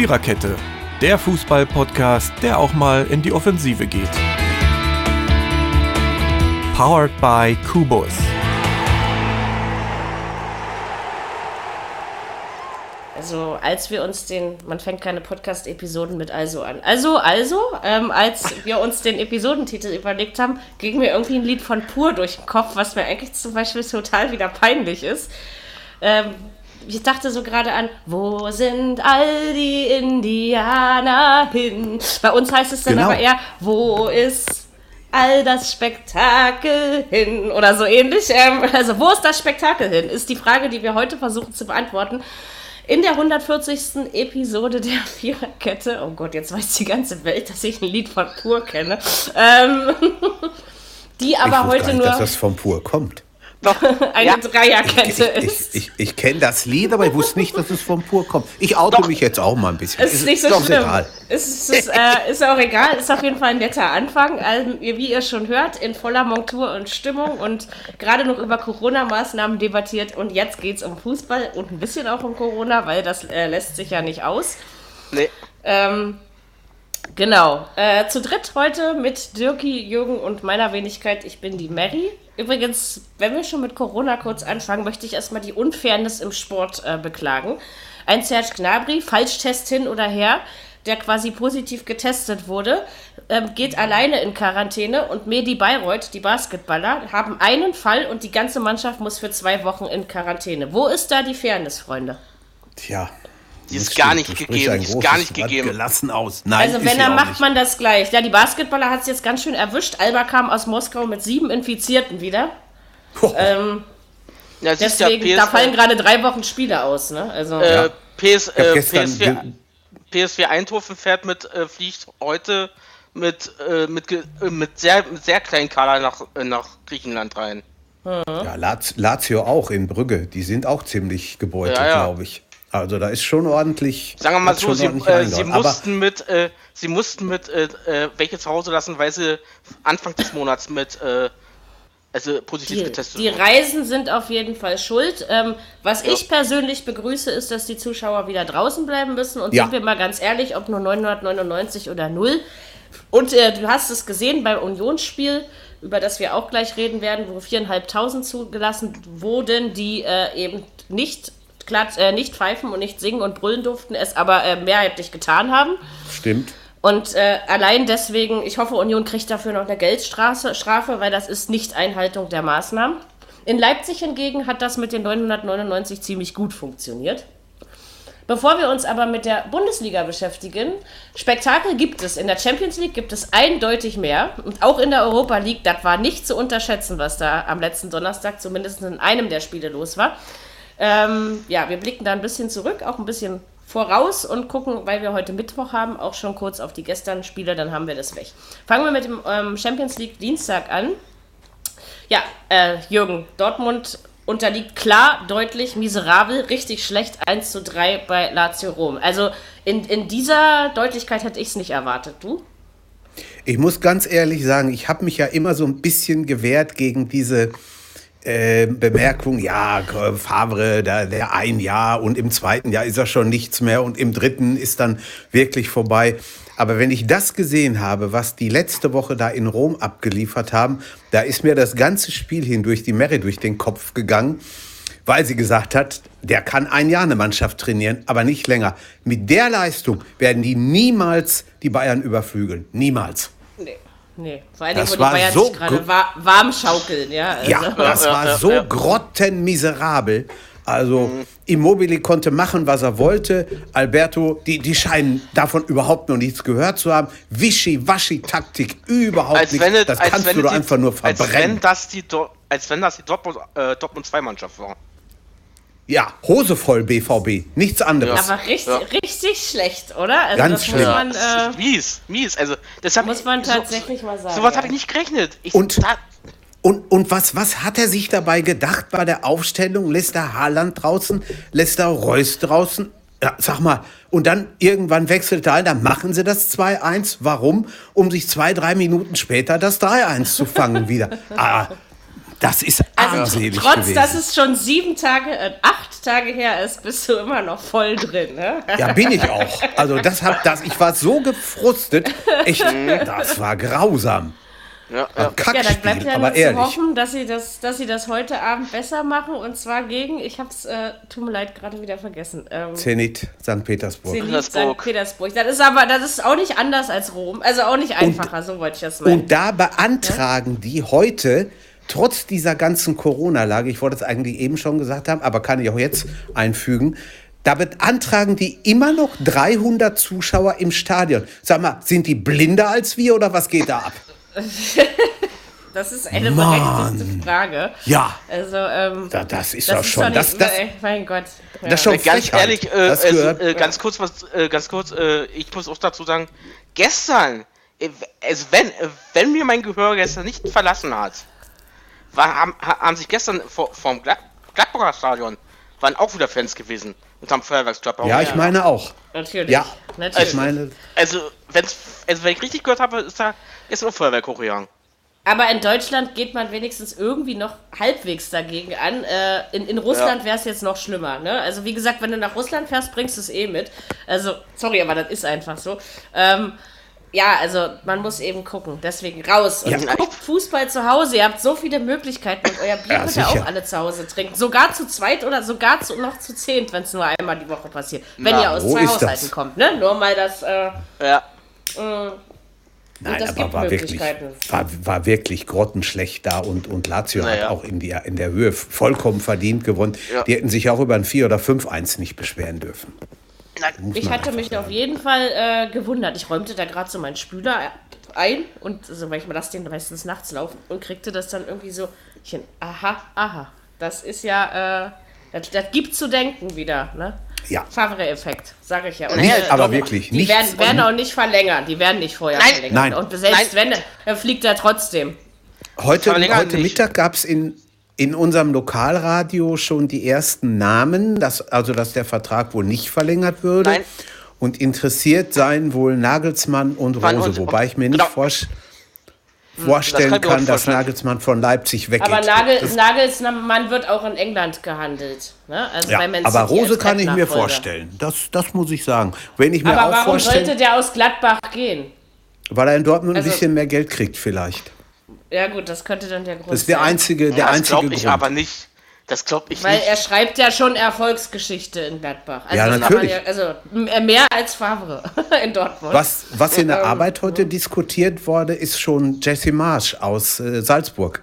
Viererkette, der Fußball-Podcast, der auch mal in die Offensive geht. Powered by Kubus. Also als wir uns den, man fängt keine Podcast-Episoden mit also an. Also, also, ähm, als wir uns den Episodentitel überlegt haben, ging mir irgendwie ein Lied von Pur durch den Kopf, was mir eigentlich zum Beispiel total wieder peinlich ist. Ähm, ich dachte so gerade an, wo sind all die Indianer hin? Bei uns heißt es dann Genau. aber eher, wo ist all das Spektakel hin? Oder so ähnlich. Ähm, also, wo ist das Spektakel hin? Ist die Frage, die wir heute versuchen zu beantworten. In der 140. Episode der Viererkette, oh Gott, jetzt weiß die ganze Welt, dass ich ein Lied von Pur kenne, ähm, die aber heute gar nicht, nur dass das vom Pur kommt. eine Ja. Dreierkette Ich, ist. ich, ich, ich kenne das Lied, aber ich wusste nicht, dass es vom Pur kommt. Ich oute mich jetzt auch mal ein bisschen. Es ist nicht so doch schlimm. egal. Es ist, es ist, äh, ist auch egal. Ist auf jeden Fall ein netter Anfang. Also, wie ihr schon hört, in voller Montur und Stimmung und gerade noch über Corona-Maßnahmen debattiert. Und jetzt geht es um Fußball und ein bisschen auch um Corona, weil das äh, lässt sich ja nicht aus. Nee. Ähm, genau. Äh, zu dritt heute mit Dirki, Jürgen und meiner Wenigkeit. Ich bin die Mary. Übrigens, wenn wir schon mit Corona kurz anfangen, möchte ich erstmal die Unfairness im Sport äh, beklagen. Ein Serge Gnabry, Falschtest hin oder her, der quasi positiv getestet wurde, ähm, geht alleine in Quarantäne und Medi Bayreuth, die Basketballer, haben einen Fall und die ganze Mannschaft muss für zwei Wochen in Quarantäne. Wo ist da die Fairness, Freunde? Tja. Die ist gar nicht gegeben, die ist gar nicht gegeben. Gelassen aus. Nein, Also wenn er auch macht nicht. man das gleich. Ja, die Basketballer hat es jetzt ganz schön erwischt. Alba kam aus Moskau mit sieben Infizierten wieder. Ähm, Ja, siehst ja, deswegen, da fallen gerade drei Wochen Spiele aus. Ne? Also äh, PS, äh, PSV, PSV Eindhoven fährt mit, äh, fliegt heute mit, äh, mit, äh, mit, sehr, mit sehr kleinen Kader nach, äh, nach Griechenland rein. Ja, Laz- Lazio auch in Brügge. Die sind auch ziemlich gebeutelt, Ja, ja. glaube ich. Also da ist schon ordentlich. Sagen wir mal so, sie, äh, sie mussten mit, äh, sie mussten mit äh, äh, welche zu Hause lassen, weil sie Anfang des Monats mit, äh, also positiv die, getestet die. Reisen sind auf jeden Fall schuld. Ähm, was ich persönlich begrüße, ist, dass die Zuschauer wieder draußen bleiben müssen. Und Ja. sind wir mal ganz ehrlich, ob nur 999 oder 0. Und äh, du hast es gesehen beim Unionsspiel, über das wir auch gleich reden werden, wo 4.500 zugelassen wurden, die äh, eben nicht, glatt, äh, nicht pfeifen und nicht singen und brüllen durften, es aber äh, mehrheitlich getan haben. stimmt. Und äh, allein deswegen, ich hoffe, Union kriegt dafür noch eine Geldstrafe, Strafe, weil das ist nicht Einhaltung der Maßnahmen. In Leipzig hingegen hat das mit den 999 ziemlich gut funktioniert. Bevor wir uns aber mit der Bundesliga beschäftigen, Spektakel gibt es. In der Champions League gibt es eindeutig mehr. Und auch in der Europa League, das war nicht zu unterschätzen, was da am letzten Donnerstag zumindest in einem der Spiele los war. Ähm, ja, wir blicken da ein bisschen zurück, auch ein bisschen voraus und gucken, weil wir heute Mittwoch haben, auch schon kurz auf die gestrigen Spiele, dann haben wir das weg. Fangen wir mit dem ähm, Champions League Dienstag an. Ja, äh, Jürgen, Dortmund unterliegt klar, deutlich, miserabel, richtig schlecht 1 zu 3 bei Lazio Rom. Also in, in dieser Deutlichkeit hätte ich es nicht erwartet. Du? Ich muss ganz ehrlich sagen, ich habe mich ja immer so ein bisschen gewehrt gegen diese äh, Bemerkung, ja, Favre, der, der ein Jahr und im zweiten Jahr ist er schon nichts mehr und im dritten ist dann wirklich vorbei. Aber wenn ich das gesehen habe, was die letzte Woche da in Rom abgeliefert haben, da ist mir das ganze Spiel hindurch die Mary durch den Kopf gegangen, weil sie gesagt hat, der kann ein Jahr eine Mannschaft trainieren, aber nicht länger. Mit der Leistung werden die niemals die Bayern überflügeln. Niemals. Nee. Nee, vor allem, Das wo die war Bayern so sich gerade gut. wa warm schaukeln, ja. Also, Ja, das war so grottenmiserabel. Also Immobile konnte machen, was er wollte. Alberto, die, die scheinen davon überhaupt noch nichts gehört zu haben. Wischi-Waschi-Taktik, überhaupt Als nichts. wenn, das als kannst wenn du doch die- einfach nur als wenn verbrennen. das die, Dor- als wenn das die Dortmund, äh, Dortmund 2 Mannschaft war. Ja, Hose voll BVB, nichts anderes. aber richtig, Ja. richtig schlecht, oder? Also Ganz das schlimm. muss man, Das äh, ist mies, mies. Also, das hab muss man so- tatsächlich mal sagen. Sowas ja. habe ich nicht gerechnet. Ich, Und- da, Und, und was, was hat er sich dabei gedacht bei der Aufstellung? Lässt er Haaland draußen? Lässt er Reus draußen? Ja, sag mal, und dann irgendwann wechselt er ein, dann machen sie das 2-1. Warum? Um sich zwei, drei Minuten später das 3-1 zu fangen wieder. Ah, Das ist armselig trotz, gewesen. dass es schon sieben Tage, äh, acht Tage her ist, bist du immer noch voll drin, ne? Ja, bin ich auch. Also das hab das, ich war so gefrustet. Echt, das war grausam. Ja, ja. Ja, dann bleibt ja aber nur zu hoffen, dass sie, das, dass sie das heute Abend besser machen und zwar gegen, ich hab's, äh, tut mir leid, gerade wieder vergessen. Ähm, Zenit, St. Petersburg. Zenit Petersburg. St. Petersburg. Das ist aber, das ist auch nicht anders als Rom. Also auch nicht einfacher, so wollte ich das meinen. Und da beantragen die heute, trotz dieser ganzen Corona-Lage, ich wollte es eigentlich eben schon gesagt haben, aber kann ich auch jetzt einfügen, da beantragen die immer noch 300 Zuschauer im Stadion. Sag mal, sind die blinder als wir oder was geht da ab? Das ist eine Mann. berechtigte Frage. Ja, Also, ähm, da, das ist ist schon, doch das, nicht, das, äh, mein Gott. Ja. das ist schon Ganz Frechheit. ehrlich, äh, das gehört, äh, ganz kurz was, äh, ganz kurz, äh, ich muss auch dazu sagen, gestern, äh, wenn, äh, wenn mir mein Gehör gestern nicht verlassen hat, war, haben, ha- haben sich gestern vor, vom Glad Gladbacher Stadion waren auch wieder Fans gewesen und haben Feuerwerksklappe ja, ich meine auch. Natürlich. Ja, natürlich. ich meine, Also, wenn's, also wenn ich richtig gehört habe, ist da ist noch Feuerwerk hochgegangen. Aber in Deutschland geht man wenigstens irgendwie noch halbwegs dagegen an. Äh, in, in Russland wäre es jetzt noch schlimmer. Ne? Also wie gesagt, wenn du nach Russland fährst, bringst du es eh mit. Also, sorry, aber das ist einfach so. Ähm, ja, also man muss eben gucken. Deswegen raus. Und Ja. guckt Fußball zu Hause. Ihr habt so viele Möglichkeiten und euer Bier Ja, könnt ihr auch alle zu Hause trinken. Sogar zu zweit oder sogar zu, noch zu zehnt, wenn es nur einmal die Woche passiert. Wenn Na, ihr aus zwei Haushalten das? kommt. Ne? Nur mal das... Äh, Ja. Nein, das aber gibt war wirklich, war, war wirklich grottenschlecht da und, und Lazio Naja. hat auch in, die, in der Höhe vollkommen verdient gewonnen. Ja. Die hätten sich auch über ein 4 oder 5-1 nicht beschweren dürfen. Muss Ich hatte mich auf jeden Fall äh, gewundert. Ich räumte da gerade so meinen Spüler ein und so, weil ich mir lasse den meistens nachts laufen und kriegte das dann irgendwie so, ich hin, aha, aha. Das ist ja, äh, das, das gibt zu denken wieder, ne? Ja. Favre-Effekt, sage ich ja. Und, Nicht, äh, aber die- wirklich, Die werden, werden auch nicht verlängern. Die werden nicht vorher Nein. verlängern. Nein. Und selbst Nein. wenn, dann fliegt er trotzdem. Heute, heute. Mittag gab es in, in unserem Lokalradio schon die ersten Namen, dass, also dass der Vertrag wohl nicht verlängert würde. Nein. Und interessiert seien wohl Nagelsmann und Rose, wobei ich mir nicht genau. vorsch- das vorstellen kann mir auch kann, dass. Nagelsmann von Leipzig weggeht. Aber Nagel, Das- Nagelsmann wird auch in England gehandelt. Ne? Also ja, bei Man aber City Rose kann ich mir vorstellen. Das, das muss ich sagen. Wenn ich mir Aber auch warum sollte der aus Gladbach gehen? weil er in Dortmund Also- ein bisschen mehr Geld kriegt vielleicht. Ja gut, das könnte dann der Grund Das ist der sein. einzige, der das einzige glaube ich Grund. aber nicht. Das glaube ich Weil nicht. er schreibt ja schon Erfolgsgeschichte in Gladbach. Also Ja, natürlich. Ja, also m- mehr als Favre in Dortmund. Was, was in Ähm, der Arbeit heute diskutiert wurde, ist schon Jesse Marsch aus äh, Salzburg.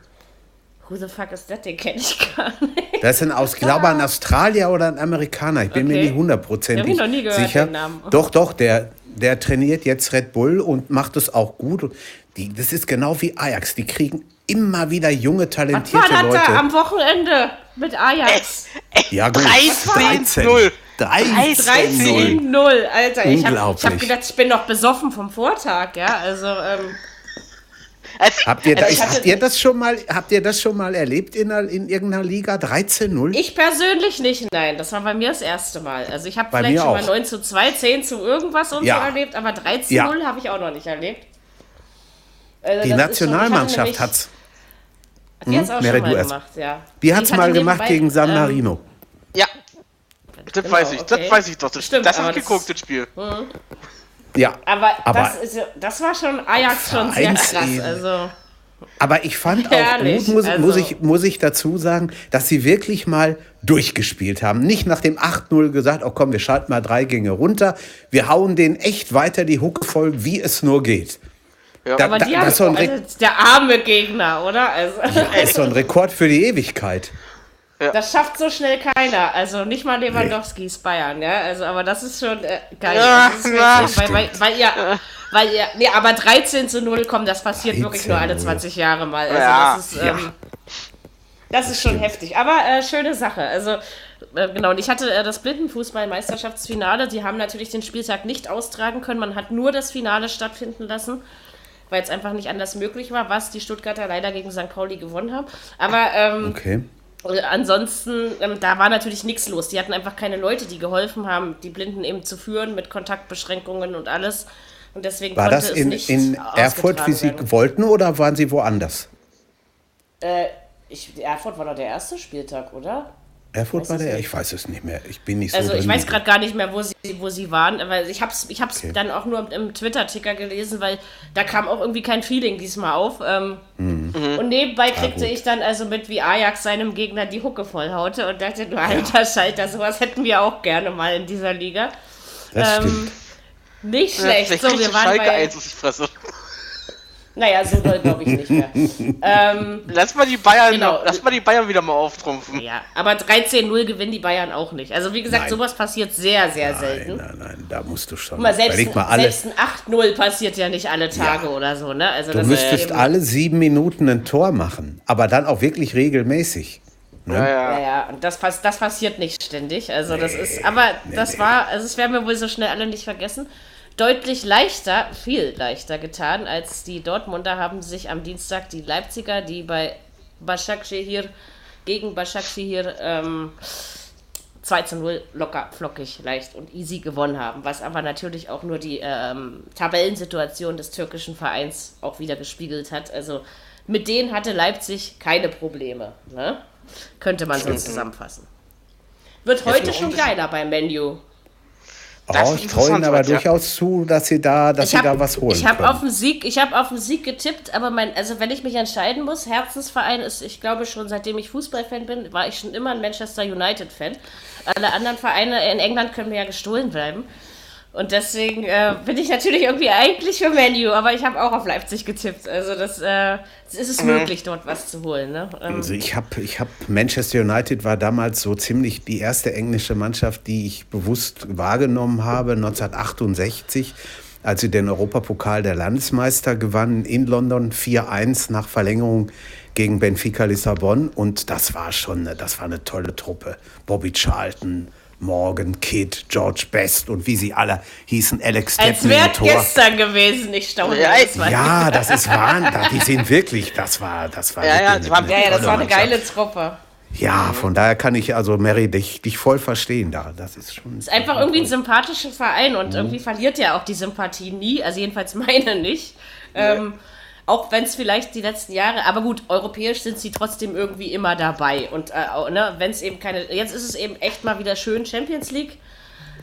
Who the fuck ist das? Den kenne ich gar nicht. Das ist ein aus, glaube ein Australier oder ein Amerikaner. Ich bin mir Okay. nicht hundertprozentig hab ich noch nie gehört, sicher. den Namen. Doch, doch, der, der trainiert jetzt Red Bull und macht es auch gut. Die, das ist genau wie Ajax. Die kriegen immer wieder junge, Was war talentierte das Leute. da am Wochenende mit Ajax? ja, gut. 13-0. 13-0. 13-0, Alter. Ich habe hab gedacht, ich bin noch besoffen vom Vortag, ja. Also, ähm, Als, Habt ihr, Also hatte- habt, ihr das schon mal, habt ihr das schon mal erlebt in, einer- in irgendeiner Liga? 13-0? ich persönlich nicht, nein. Das war bei mir das erste Mal. Also, ich habe vielleicht schon mal auch. 9 zu 2, 10 zu irgendwas und Ja. so erlebt, aber 13-0 Ja. habe ich auch noch nicht erlebt. Also, Die Nationalmannschaft nämlich- hat's. Die Hm? Du erst. gemacht, ja. Die hat's hatte mal gemacht gegen San ähm, Marino. ja, das Genau, weiß ich. okay. Das weiß ich doch. Das, Stimmt, das habe ich geguckt, das Spiel. ja, Aber, Aber- das, ist, das war schon Ajax schon sehr krass. Also, Aber ich fand auch Herrlich, gut, muss, also- muss, ich, muss ich dazu sagen, dass sie wirklich mal durchgespielt haben. Nicht nach dem 8-0 gesagt, oh komm, wir schalten mal drei Gänge runter. Wir hauen denen echt weiter die Hucke voll, wie es nur geht. Ja. Da, aber da, die das haben, ist so ein, also, der arme Gegner, oder? Also, das ist so ein Rekord für die Ewigkeit. das schafft so schnell keiner. Also nicht mal Lewandowskis Bayern, ja. Also, aber das ist schon äh, geil. Ja, das ist ja. weil, weil, weil ihr, weil ihr, nee, aber 13 zu 0, komm, das passiert wirklich nur alle 13-0. 20 Jahre mal. Also Ja, das ist, ähm, das ist schon heftig. Aber äh, schöne Sache. Also, äh, genau, und ich hatte äh, das Blindenfußball-Meisterschaftsfinale. Die haben natürlich den Spieltag nicht austragen können. Man hat nur das Finale stattfinden lassen, weil es einfach nicht anders möglich war, was die Stuttgarter leider gegen St. Pauli gewonnen haben. Aber ähm, Okay. äh, ansonsten, ähm, da war natürlich nichts los. Die hatten einfach keine Leute, die geholfen haben, die Blinden eben zu führen mit Kontaktbeschränkungen und alles. Und deswegen War konnte das es in, nicht in Erfurt, wie sie werden. wollten, oder waren sie woanders? Ich, Erfurt war doch der erste Spieltag, oder? Erfurt Weiß war der? Ich weiß es nicht mehr. Ich bin nicht so Also ich weiß gerade gar nicht mehr, wo sie, wo sie waren, aber ich habe es ich hab's Okay. dann auch nur im Twitter-Ticker gelesen, weil da kam auch irgendwie kein Feeling diesmal auf. Ähm, Mhm. Und nebenbei kriegte gut. ich dann also mit, wie Ajax seinem Gegner die Hucke vollhaute und dachte, du alter Schalter, sowas hätten wir auch gerne mal in dieser Liga. Das ähm, stimmt. Nicht Ja, schlecht. vielleicht So, wir waren Schalke bei... eins die Fresse. Naja, so doll glaube ich nicht mehr. ähm, Lass mal die Bayern, Genau. lass mal die Bayern wieder mal auftrumpfen. ja, aber 13-0 gewinnen die Bayern auch nicht. Also wie gesagt, Nein. sowas passiert sehr, sehr Nein, selten. nein, nein, da musst du schon. Guck mal, selbst, Überleg mal selbst ein 8-0 passiert ja nicht alle Tage Ja. oder so, ne? Also Du das müsstest alle sieben Minuten ein Tor machen, aber dann auch wirklich regelmäßig. Ja, Ja, ja. ja, und das, pass- das passiert nicht ständig. Also das ist, aber das nee. war, also es werden wir wohl so schnell alle nicht vergessen. Deutlich leichter, viel leichter getan, als die Dortmunder haben sich am Dienstag die Leipziger, die bei Başakşehir gegen Başakşehir ähm, 2 zu 0 locker, flockig, leicht und easy gewonnen haben, was aber natürlich auch nur die ähm, Tabellensituation des türkischen Vereins auch wieder gespiegelt hat. Also mit denen hatte Leipzig keine Probleme, ne? könnte man so zusammenfassen. Wird heute schon geiler beim Menu. Das Oh, ich traue ihnen aber ja. durchaus zu, dass sie da, dass sie da was holen ich habe auf den Sieg, ich habe auf den Sieg getippt, aber mein, also wenn ich mich entscheiden muss, Herzensverein ist, ich glaube schon, seitdem ich Fußballfan bin, war ich schon immer ein Manchester United Fan. Alle anderen Vereine in England können mir ja gestohlen bleiben. Und deswegen äh, bin ich natürlich irgendwie eigentlich für Menu, aber ich habe auch auf Leipzig getippt. Also das, äh, es ist Mhm. möglich, dort was zu holen. Ne? Ähm, Also ich habe, ich hab, Manchester United war damals so ziemlich die erste englische Mannschaft, die ich bewusst wahrgenommen habe, 1968, als sie den Europapokal der Landesmeister gewannen in London 4-1 nach Verlängerung gegen Benfica Lissabon. Und das war schon, das war eine tolle Truppe. Bobby Charlton, Morgan, Kidd, George Best und wie sie alle hießen, Alex als Stepney wäre im Tor. gestern gewesen, ich staune. Ja, das war- Ja, das ist Wahnsinn. Die sind wirklich, das war, das war Ja, ja, eine- die waren- eine ja, ja, das war eine geile Truppe. Ja, von daher kann ich also Mary dich, dich voll verstehen da. Das ist schon. ist einfach irgendwie ein sympathischer Verein Mhm. und irgendwie verliert ja auch die Sympathie nie, also jedenfalls meine nicht. Ähm, auch wenn es vielleicht die letzten Jahre, aber gut, europäisch sind sie trotzdem irgendwie immer dabei. Und äh, ne, wenn es eben keine, jetzt ist es eben echt mal wieder schön Champions League.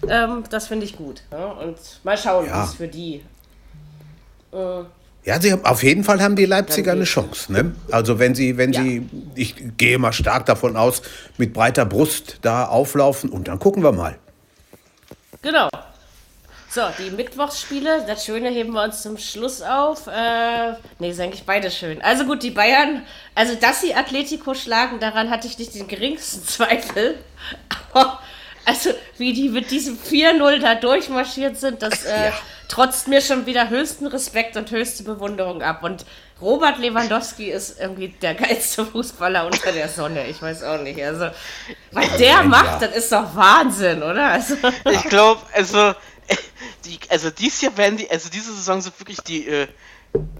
Ähm, das finde ich gut. Ne? Und mal schauen, Ja. es für die. Ja, sie haben, auf jeden Fall haben die Leipziger eine. Chance. Ne? Also wenn sie, wenn Ja. sie, ich gehe mal stark davon aus, mit breiter Brust da auflaufen und dann gucken wir mal. Genau. So, die Mittwochsspiele, das Schöne heben wir uns zum Schluss auf. Äh, nee, ist eigentlich beide schön. Also gut, die Bayern, also dass sie Atletico schlagen, daran hatte ich nicht den geringsten Zweifel. Aber, also wie die mit diesem 4-0 da durchmarschiert sind, das äh, trotzt mir schon wieder höchsten Respekt und höchste Bewunderung ab. Und Robert Lewandowski ist irgendwie der geilste Fußballer unter der Sonne. Ich weiß auch nicht. Also, was der ja. macht, das ist doch Wahnsinn, oder? Also, Ich glaube, also, die, also dies Jahr werden die, also diese Saison sind wirklich die, äh,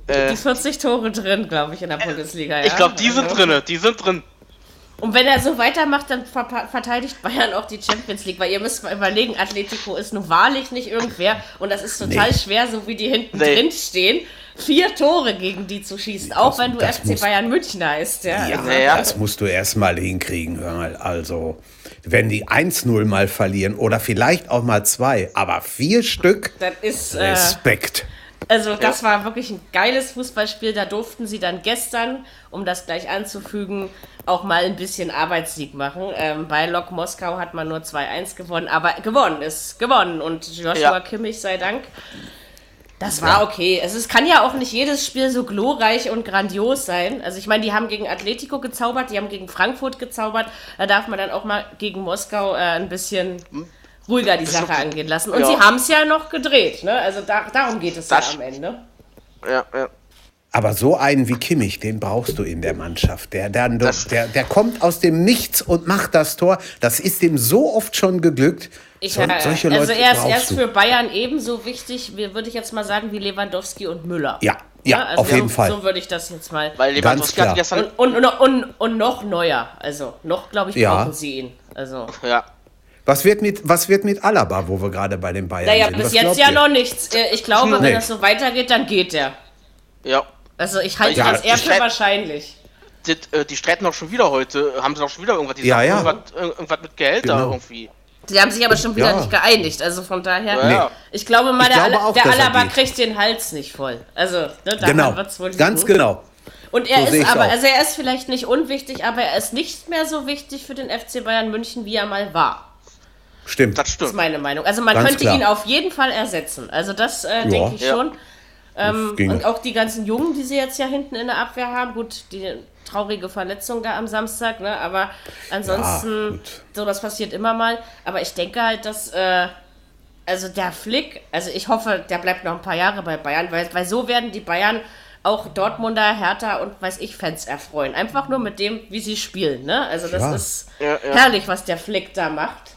äh, die 40 Tore drin, glaube ich, in der Bundesliga. Ja? ich glaube, die sind Also- drinne, die sind drin. Und wenn er so weitermacht, dann ver verteidigt Bayern auch die Champions League, weil ihr müsst mal überlegen, Atletico ist nun wahrlich nicht irgendwer und das ist total Nee. schwer, so wie die hinten Nee. drin stehen, vier Tore gegen die zu schießen, auch Das- wenn du FC Bayern München heißt. Ja, Ja, Ja. das musst du erst mal hinkriegen. Hör mal. Also, wenn die 1-0 mal verlieren oder vielleicht auch mal zwei, aber vier Stück, das ist, äh, Respekt. also das war wirklich ein geiles Fußballspiel, da durften sie dann gestern, um das gleich anzufügen, auch mal ein bisschen Arbeitssieg machen. Ähm, bei Lok Moskau hat man nur 2-1 gewonnen, aber gewonnen ist gewonnen und Joshua Ja. Kimmich sei Dank. Das war okay. Also es kann ja auch nicht jedes Spiel so glorreich und grandios sein. Also ich meine, die haben gegen Atletico gezaubert, die haben gegen Frankfurt gezaubert. Da darf man dann auch mal gegen Moskau äh, ein bisschen ruhiger die Sache angehen lassen. Und Ja. sie haben es ja noch gedreht. Ne? Also da, darum geht es Das- ja am Ende. Ja, ja. Aber so einen wie Kimmich, den brauchst du in der Mannschaft. Der, der, der, der kommt aus dem Nichts und macht das Tor. Das ist ihm so oft schon geglückt. Ich, So- äh, solche also Leute er ist, er ist du. für Bayern ebenso wichtig, würde ich jetzt mal sagen, wie Lewandowski und Müller. Ja, ja, also auf jeden so, Fall. So würde ich das jetzt mal. Weil Lewandowski klar. hat gestern, Und, und, und, und, noch neuer. Also noch, glaube ich, Ja. brauchen sie ihn. Also. ja. Was wird, mit, was wird mit Alaba, wo wir gerade bei den Bayern Naja, sind? bis Was jetzt ja ihr? noch nichts. Äh, Ich glaube, wenn Nee. das so weitergeht, dann geht er. Ja. Also ich halte Ja, das eher für wahrscheinlich. die, äh, die streiten auch schon wieder heute. Haben sie auch schon wieder irgendwas, die Ja, sagen, ja. Irgendwas, irgendwas mit Geld da Genau. irgendwie. Die haben sich aber schon wieder Ja. nicht geeinigt. Also von daher, Ja, ja. ich glaube mal, Ich der, glaube auch, der er Alaba kriegt den Hals nicht voll. Also, ne, Genau, wird's wohl ganz liegen. genau. Und er So ist aber, auch. also er ist vielleicht nicht unwichtig, aber er ist nicht mehr so wichtig für den FC Bayern München, wie er mal war. Stimmt. Das Das ist stimmt. meine Meinung. Also man Ganz könnte klar. ihn auf jeden Fall ersetzen. Also das äh, denke ich Ja. schon. Ähm, und auch die ganzen Jungen, die sie jetzt ja hinten in der Abwehr haben, gut, die traurige Verletzung da am Samstag, ne? Aber ansonsten, gut. sowas passiert immer mal. Aber ich denke halt, dass, äh, also der Flick, also ich hoffe, der bleibt noch ein paar Jahre bei Bayern, weil, weil so werden die Bayern auch Dortmunder, Hertha und weiß ich Fans erfreuen. Einfach nur mit dem, wie sie spielen, ne? Also das Ja. ist Ja, ja. herrlich, was der Flick da macht.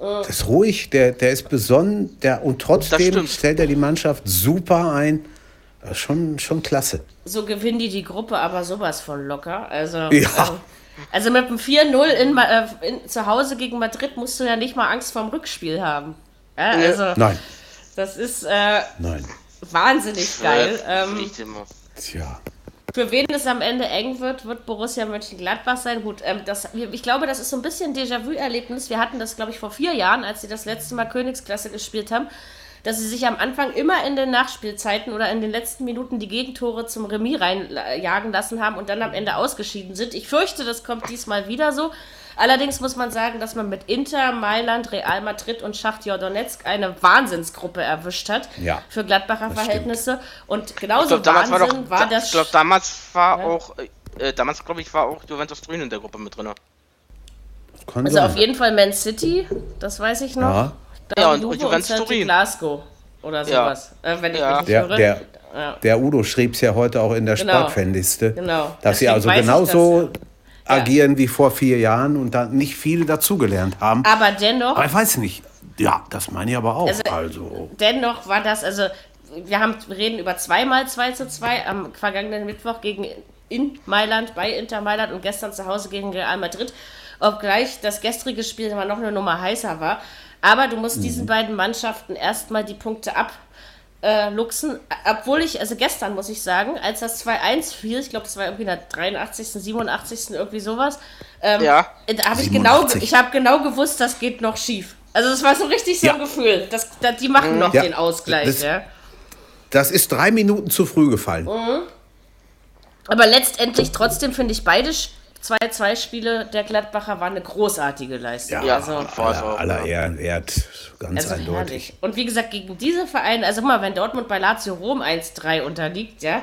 Das ist ruhig, der, der ist besonnen der, und trotzdem stellt er die Mannschaft super ein. Das ist schon, schon klasse. so gewinnen die die Gruppe aber sowas von locker. Also, Ja. ähm, also mit einem 4-0 in, äh, in, zu Hause gegen Madrid musst du ja nicht mal Angst vorm Rückspiel haben. Ja, also, Nein, das ist äh, nein. wahnsinnig geil. Ähm. Tja. Für wen es am Ende eng wird, wird Borussia Mönchengladbach sein. Gut, ähm, das, ich glaube, das ist so ein bisschen Déjà-vu-Erlebnis. Wir hatten das, glaube ich, vor vier Jahren, als sie das letzte Mal Königsklasse gespielt haben, dass sie sich am Anfang immer in den Nachspielzeiten oder in den letzten Minuten die Gegentore zum Remis reinjagen lassen haben und dann am Ende ausgeschieden sind. Ich fürchte, das kommt diesmal wieder so. Allerdings muss man sagen, dass man mit Inter, Mailand, Real Madrid und Schachtjor Donetsk eine Wahnsinnsgruppe erwischt hat Ja, für Gladbacher Verhältnisse. Und Ich genauso glaube, damals war Wahnsinn doch. war da, das ich glaube, damals war Ja. auch. Äh, damals, glaube ich, war auch Juventus Turin in der Gruppe mit drin. Kann Also sein. auf jeden Fall Man City, das weiß ich noch. Ja. Dann Ja, und Juve Juventus Celtic Turin. Glasgow oder sowas, äh, wenn ich Ja. mich nicht Der, irre. der, Ja. der Udo schrieb es ja heute auch in der Genau. Sportfanliste, Genau. dass sie also genauso das, agieren wie vor vier Jahren und da nicht viel dazugelernt haben. Aber dennoch, Aber ich weiß nicht. Ja, das meine ich aber auch. Also- Also, dennoch war das, also wir haben, wir reden über zweimal 2 zu 2 am vergangenen Mittwoch gegen in Mailand, bei Inter Mailand und gestern zu Hause gegen Real Madrid. Obgleich das gestrige Spiel immer noch eine Nummer heißer war. Aber du musst diesen beiden Mannschaften erstmal die Punkte ab äh, luchsen, obwohl ich, also gestern muss ich sagen, als das 2-1 fiel, ich glaube, es war irgendwie in der 83., 87., irgendwie sowas, ähm, Ja. da habe ich genau, 87. ich habe genau gewusst, das geht noch schief. Also es war so richtig so Ja. ein Gefühl, dass, dass die machen noch Ja. den Ausgleich, Das- ja. das ist drei Minuten zu früh gefallen. Oh. Aber letztendlich trotzdem finde ich beide 2-2-Spiele der Gladbacher waren eine großartige Leistung. Ja, also, aller, aller Ehren wert, ganz also eindeutig. herrlich. Und wie gesagt, gegen diese Vereine, also mal, wenn Dortmund bei Lazio Rom 1-3 unterliegt, ja,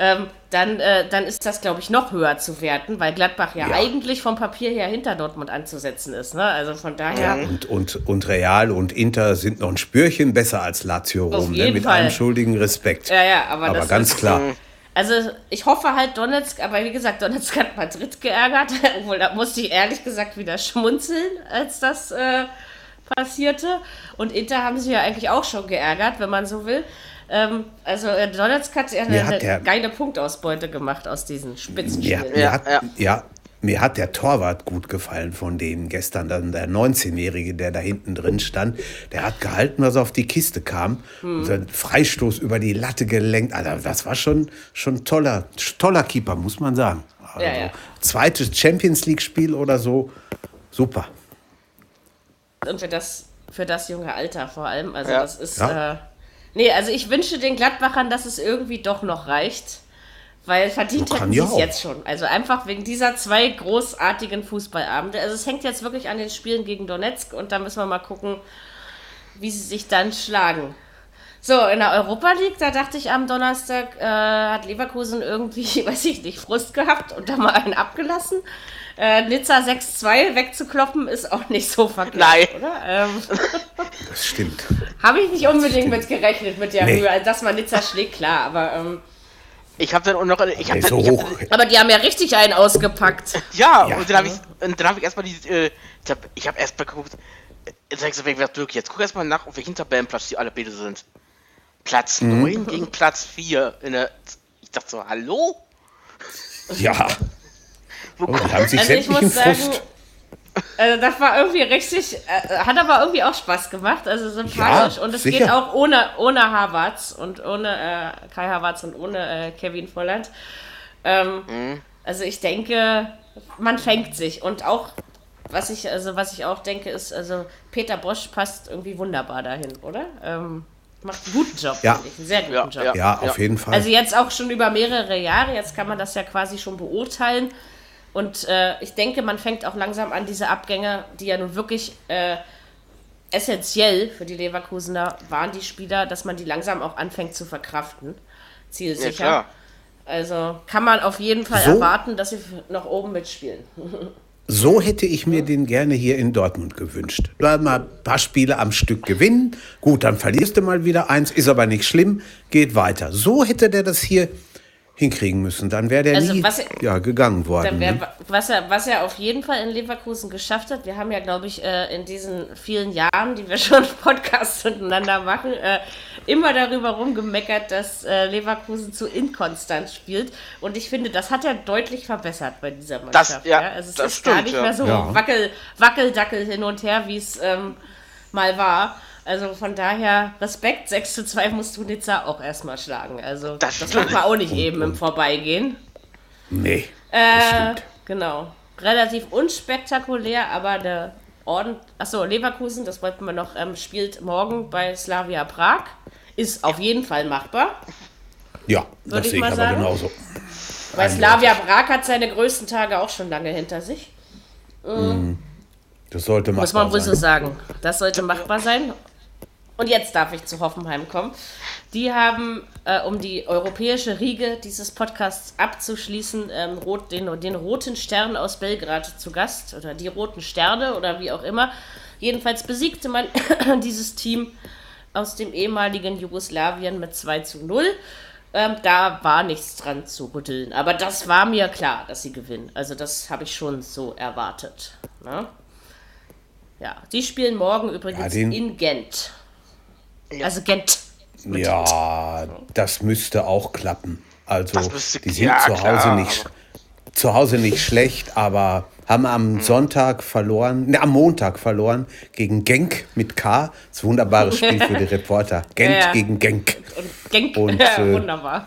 ähm, dann, äh, dann ist das, glaube ich, noch höher zu werten, weil Gladbach ja, Ja. eigentlich vom Papier her hinter Dortmund anzusetzen ist. Ne? Also von daher. Und, und, und Real und Inter sind noch ein Spürchen besser als Lazio Rom, ne? mit Fall. allem schuldigen Respekt. Ja, ja, aber, aber das ganz ist, klar. Also ich hoffe halt Donetsk, aber wie gesagt, Donetsk hat Madrid geärgert. Obwohl, da musste ich ehrlich gesagt wieder schmunzeln, als das äh, passierte. Und Inter haben sich ja eigentlich auch schon geärgert, wenn man so will. Ähm, also äh, Donetsk hat ja eine, hat eine der- geile Punktausbeute gemacht aus diesen Spitzenspielen. Ja, hat, ja. ja. Mir hat der Torwart gut gefallen von denen gestern, dann der 19-Jährige, der da hinten drin stand. Der hat gehalten, was auf die Kiste kam. Hm. Und Freistoß über die Latte gelenkt. Also, das war schon, schon toller, toller Keeper, muss man sagen. Also, Ja, ja. Zweites Champions League-Spiel oder so. Super. Und für das, für das junge Alter vor allem. Also Ja. das ist. Ja. Äh, nee, also ich wünsche den Gladbachern, dass es irgendwie doch noch reicht. Weil verdient hätten sie es jetzt schon. Also einfach wegen dieser zwei großartigen Fußballabende. Also es hängt jetzt wirklich an den Spielen gegen Donetsk und da müssen wir mal gucken, wie sie sich dann schlagen. So, in der Europa League, da dachte ich am Donnerstag, äh, hat Leverkusen irgendwie, weiß ich nicht, Frust gehabt und da mal einen abgelassen. Äh, Nizza 6-2 wegzukloppen ist auch nicht so verkehrt, Nein. oder? Ähm, Das stimmt. Habe ich nicht unbedingt mit gerechnet mit der Nee. Höhe. Also, dass man Nizza schlägt, klar, aber, ähm, Ich habe dann auch noch. Ich Nee, dann, so ich hoch. hab, aber die haben ja richtig einen ausgepackt. ja, Ja. und dann habe ich, und dann habe ich erstmal die. Äh, ich habe ich hab erst mal geguckt. Jetzt sagst du, wer Dirk jetzt? Guck erst mal nach, auf welchem Tabellenplatz die alle beide sind. Platz Mhm. 9 gegen Platz 4. In der, ich dachte so, hallo? Ja. Wo Oh, haben sich Also ich muss sagen, Frust. Also das war irgendwie richtig, äh, hat aber irgendwie auch Spaß gemacht, also sympathisch. Ja, und es sicher. geht auch ohne, ohne Havertz und ohne äh, Kai Havertz und ohne äh, Kevin Volland. Ähm, Also ich denke, man fängt sich. Und auch, was ich, also was ich auch denke, ist, also Peter Bosch passt irgendwie wunderbar dahin, oder? Ähm, macht einen guten Job, Ja. finde ich. Einen sehr guten Ja, Job. ja. Ja, auf jeden Fall. Also jetzt auch schon über mehrere Jahre, jetzt kann man das ja quasi schon beurteilen. Und äh, ich denke, man fängt auch langsam an, diese Abgänge, die ja nun wirklich äh, essentiell für die Leverkusener waren, die Spieler, dass man die langsam auch anfängt zu verkraften. Ja, Zielsicher. klar. also kann man auf jeden Fall So? erwarten, dass sie noch oben mitspielen. So hätte ich mir den gerne hier in Dortmund gewünscht. Mal ein paar Spiele am Stück gewinnen. Gut, dann verlierst du mal wieder eins, ist aber nicht schlimm, geht weiter. So hätte der das hier hinkriegen müssen. Dann wäre der Also, nie was- ja, gegangen worden. Dann wär, ne? was, er, was er auf jeden Fall in Leverkusen geschafft hat, wir haben ja, glaube ich, äh, in diesen vielen Jahren, die wir schon Podcasts miteinander machen, äh, immer darüber rumgemeckert, dass äh, Leverkusen zu inkonstant spielt. Und ich finde, das hat er deutlich verbessert bei dieser Mannschaft. ja, Also es das ist gar stimmt, nicht ja. mehr so Ja. wackel, wackeldackel hin und her, wie es ähm, mal war. Also von daher, Respekt, 6 zu 2 musst du Nizza auch erstmal schlagen. Also Das das, macht man auch nicht eben im Vorbeigehen. Nee. Äh, genau. Relativ unspektakulär, aber der Orden. Achso, Leverkusen, das wollten wir noch, ähm, spielt morgen bei Slavia Prag. Ist auf jeden Fall machbar. Ja, Würde das ich sehe ich mal aber sagen. genauso. Weil Slavia Prag hat seine größten Tage auch schon lange hinter sich. Das sollte Muss man machbar wohl so sein. sagen. Das sollte machbar sein. Und jetzt darf ich zu Hoffenheim kommen. Die haben, äh, um die europäische Riege dieses Podcasts abzuschließen, ähm, rot, den, den Roten Stern aus Belgrad zu Gast. Oder die Roten Sterne oder wie auch immer. Jedenfalls besiegte man dieses Team aus dem ehemaligen Jugoslawien mit 2 zu 0. Ähm, da war nichts dran zu rütteln. Aber das war mir klar, dass sie gewinnen. Also das habe ich schon so erwartet. Ne? Ja, die spielen morgen übrigens den- in Gent. Also Gent. Ja, das müsste auch klappen. Also, müsste- die sind ja, zu Hause klar, nicht zu Hause nicht schlecht, aber haben am Hm. Sonntag verloren, ne, am Montag verloren gegen Genk mit K. Das ist ein wunderbares Spiel für die Reporter. Gent Ja, ja. gegen Genk. Und Genk, Und, ja, äh, wunderbar.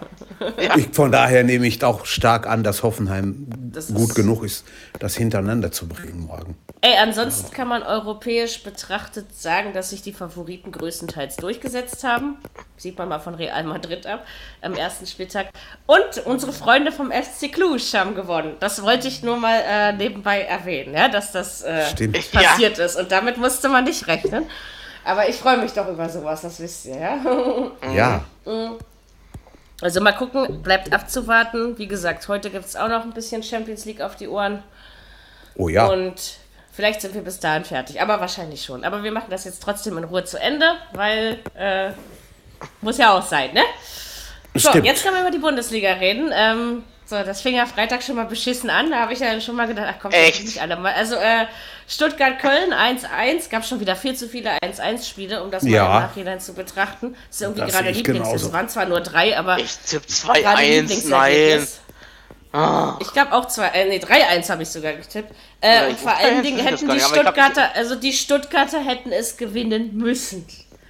Ich, von daher nehme ich auch stark an, dass Hoffenheim Das gut ist- genug ist, das hintereinander zu bringen morgen. Ey, ansonsten kann man europäisch betrachtet sagen, dass sich die Favoriten größtenteils durchgesetzt haben. Sieht man mal von Real Madrid ab am ersten Spieltag. Und unsere Freunde vom FC Cluj haben gewonnen. Das wollte ich nur mal äh, nebenbei erwähnen, ja, dass das äh, passiert ist. Und damit musste man nicht rechnen. Aber ich freue mich doch über sowas, das wisst ihr, ja. Ja, Also mal gucken, bleibt abzuwarten. Wie gesagt, heute gibt es auch noch ein bisschen Champions League auf die Ohren. oh ja. Und vielleicht sind wir bis dahin fertig. Aber wahrscheinlich schon. Aber wir machen das jetzt trotzdem in Ruhe zu Ende, weil äh, muss ja auch sein, ne? So, Stimmt. jetzt können wir über die Bundesliga reden. Ähm, so, das fing ja Freitag schon mal beschissen an. Da habe ich ja schon mal gedacht, ach komm, Echt? nicht alle mal. Also äh, Stuttgart-Köln 1-1. Gab schon wieder viel zu viele 1-1-Spiele, um das mal Ja. im Nachhinein zu betrachten. Das ist irgendwie Das gerade Lieblings. Es waren zwar nur drei, aber Ich tipp gerade 2-1, nein. Lieblingsergebnis. Ich glaube auch zwei, äh, nee, 3-1 habe ich sogar getippt. Äh, Ja, und vor allen 3-1 Dingen hätten die nicht, Stuttgarter, also die Stuttgarter hätten es gewinnen müssen.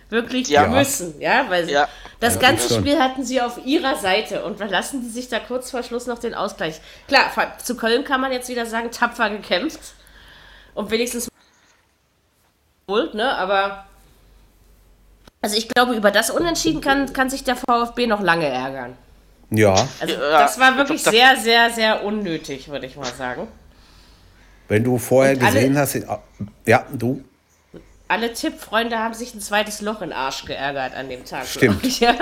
Wirklich Ja. müssen, ja, weil sie, Ja. das ganze. Spiel hatten sie auf ihrer Seite und lassen die sich da kurz vor Schluss noch den Ausgleich. Klar, zu Köln kann man jetzt wieder sagen, tapfer gekämpft und wenigstens ne, aber also ich glaube, über das Unentschieden kann, kann sich der VfB noch lange ärgern. Ja, Also das war ich wirklich glaub, sehr, sehr, sehr unnötig, würde ich mal sagen. wenn du vorher Und alle- gesehen hast, ja, du, Alle Tippfreunde haben sich ein zweites Loch in den Arsch geärgert an dem Tag. Stimmt. ja.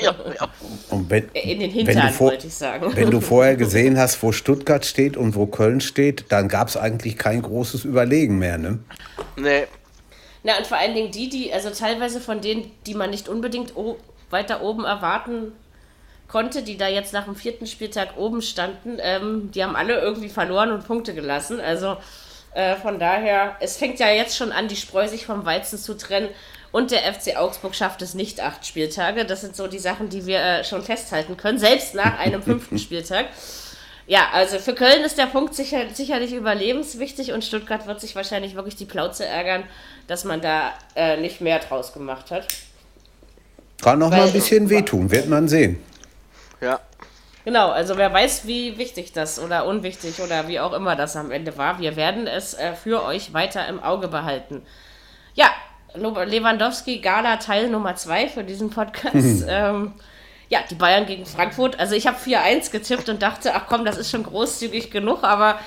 Ja, ja. und wenn, In den wenn du Hintern, vor, wollte ich sagen. Wenn du vorher gesehen hast, wo Stuttgart steht und wo Köln steht, dann gab es eigentlich kein großes Überlegen mehr. Ne? Nee. Na, und vor allen Dingen die, die, also teilweise von denen, die man nicht unbedingt o weiter oben erwarten konnte, die da jetzt nach dem vierten Spieltag oben standen, ähm, die haben alle irgendwie verloren und Punkte gelassen. Also äh, von daher, es fängt ja jetzt schon an, die Spreu sich vom Weizen zu trennen. Und der FC Augsburg schafft es nicht acht Spieltage. Das sind so die Sachen, die wir äh, schon festhalten können, selbst nach einem fünften Spieltag. Ja, also für Köln ist der Punkt sicher, sicherlich überlebenswichtig und Stuttgart wird sich wahrscheinlich wirklich die Plauze ärgern, dass man da äh, nicht mehr draus gemacht hat. Kann noch mal Weil- ein bisschen wehtun, wird man sehen. Ja. Genau, also wer weiß, wie wichtig das oder unwichtig oder wie auch immer das am Ende war. Wir werden es äh, für euch weiter im Auge behalten. Ja, Lewandowski Gala Teil Nummer 2 für diesen Podcast. ähm, ja, die Bayern gegen Frankfurt. Also ich habe 4-1 getippt und dachte, ach komm, das ist schon großzügig genug, aber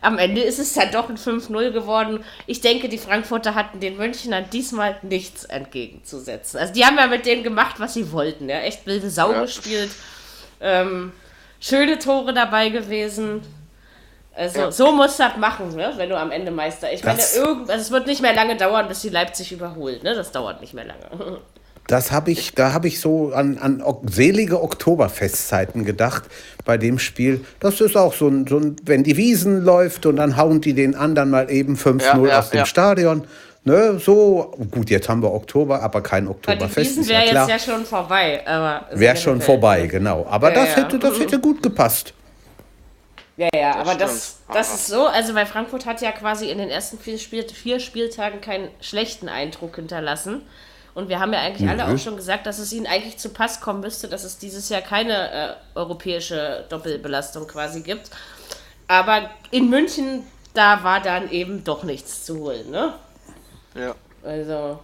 am Ende ist es dann doch ein 5-0 geworden. Ich denke, die Frankfurter hatten den Münchnern diesmal nichts entgegenzusetzen. Also die haben ja mit denen gemacht, was sie wollten. Ja? Echt wilde Sau ja. gespielt. Ähm, schöne Tore dabei gewesen. Also ja. so musst du das machen, ne? wenn du am Ende Meister. Ich das meine, irgend, also es wird nicht mehr lange dauern, bis die Leipzig überholt. Ne? Das dauert nicht mehr lange. Das habe ich, da habe ich so an, an selige Oktoberfestzeiten gedacht bei dem Spiel. Das ist auch so ein, so ein, wenn die Wiesen läuft und dann hauen die den anderen mal eben 5-0 ja, ja, aus dem ja. Stadion. Ne, so, gut, jetzt haben wir Oktober, aber kein Oktoberfest. Die wäre ja jetzt ja schon vorbei. Wäre schon vorbei, genau. Aber ja, das, ja. Hätte, das hätte gut gepasst. Ja, ja, aber das, das ist so, also weil Frankfurt hat ja quasi in den ersten vier, Spiel, vier Spieltagen keinen schlechten Eindruck hinterlassen. Und wir haben ja eigentlich mhm. alle auch schon gesagt, dass es ihnen eigentlich zu Pass kommen müsste, dass es dieses Jahr keine äh, europäische Doppelbelastung quasi gibt. Aber in München, da war dann eben doch nichts zu holen, ne? Ja. Also.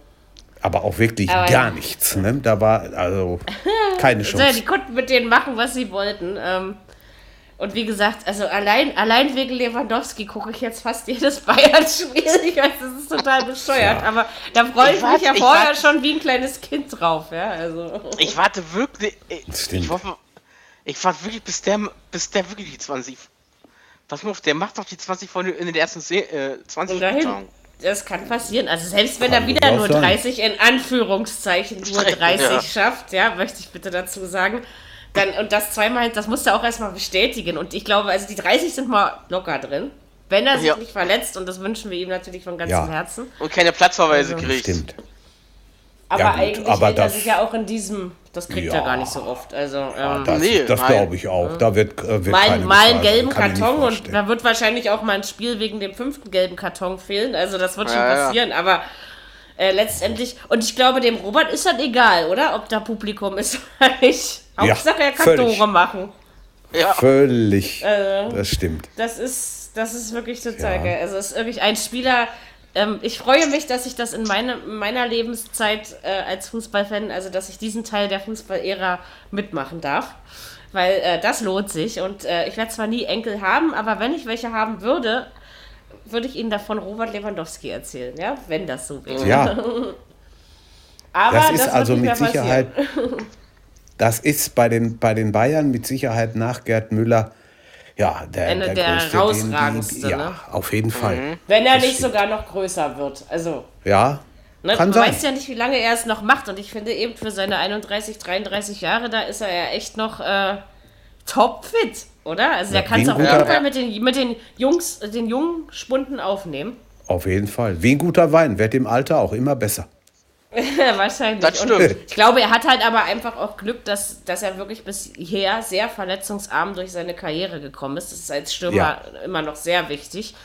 Aber auch wirklich aber gar ja. nichts. Ne? Da war also keine Chance. Also, die konnten mit denen machen, was sie wollten. Ähm, und wie gesagt, also allein, allein wegen Lewandowski gucke ich jetzt fast jedes Bayern-Spiel. Ich weiß, das ist total bescheuert, ja. aber da freue ich, ich, mich ja vorher warte, schon wie ein kleines Kind drauf. Ja, also. Ich warte wirklich. Ich, ich hoffe, ich warte wirklich, bis der, bis der wirklich die 20. Pass mal auf, der macht doch die 20 von in den ersten Se äh, 20 Minuten. Das kann passieren. Also selbst wenn kann er wieder nur 30 in Anführungszeichen nur 30 ja. schafft, ja, möchte ich bitte dazu sagen. Dann, und das zweimal, das musste er auch erstmal bestätigen. Und ich glaube, also die 30 sind mal locker drin. Wenn er sich ja. nicht verletzt, und das wünschen wir ihm natürlich von ganzem ja. Herzen. Und keine Platzverweise also, kriegt. Stimmt. Aber ja, eigentlich aber hält er sich ja auch in diesem, das kriegt er gar nicht so oft. Also, ähm, das, nee, das glaube ich auch. Da wird, äh, wird mal, mal einen gelben Karton und da wird wahrscheinlich auch mal ein Spiel wegen dem fünften gelben Karton fehlen. Also das wird schon passieren, aber äh, letztendlich, und ich glaube, dem Robert ist das egal, oder? Ob da Publikum ist oder nicht. Hauptsache, er kann völlig. Tore machen. Ja. Völlig. Äh, das stimmt. Das ist, das ist wirklich total ja. geil. Also, es ist wirklich ein Spieler. Ähm, ich freue mich, dass ich das in meine, meiner Lebenszeit äh, als Fußballfan, also dass ich diesen Teil der Fußballära mitmachen darf. Weil äh, das lohnt sich. Und äh, ich werde zwar nie Enkel haben, aber wenn ich welche haben würde, würde ich Ihnen davon Robert Lewandowski erzählen, ja, wenn das so wäre. Ja. aber das ist das also mit Sicherheit. Das ist bei den, bei den Bayern mit Sicherheit nach Gerd Müller ja, der, der, der größte, herausragendste. Den, die, ja, ne? auf jeden Fall. Mhm. Wenn er das nicht stimmt. sogar noch größer wird. Also. Ja. Ne, kann man sein. weiß ja nicht, wie lange er es noch macht. Und ich finde eben für seine 31, 33 Jahre, da ist er ja echt noch äh, topfit, oder? Also ja, er kann es auf jeden Fall mit den, mit den Jungs, den jungen Spunden aufnehmen. Auf jeden Fall. Wie ein guter Wein, wird im Alter auch immer besser. Wahrscheinlich. Das stimmt. ich glaube, er hat halt aber einfach auch Glück, dass, dass er wirklich bisher sehr verletzungsarm durch seine Karriere gekommen ist. Das ist als Stürmer ja. immer noch sehr wichtig.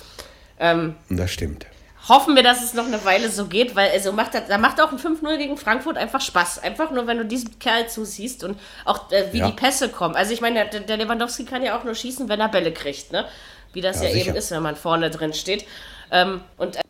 Ähm, das stimmt. Hoffen wir, dass es noch eine Weile so geht, weil also macht da macht auch ein 5-0 gegen Frankfurt einfach Spaß. Einfach nur, wenn du diesen Kerl zusiehst und auch äh, wie ja. die Pässe kommen. Also ich meine, der, der, Lewandowski kann ja auch nur schießen, wenn er Bälle kriegt, ne? Wie das ja, ja eben ist, wenn man vorne drin steht. Ähm, und äh,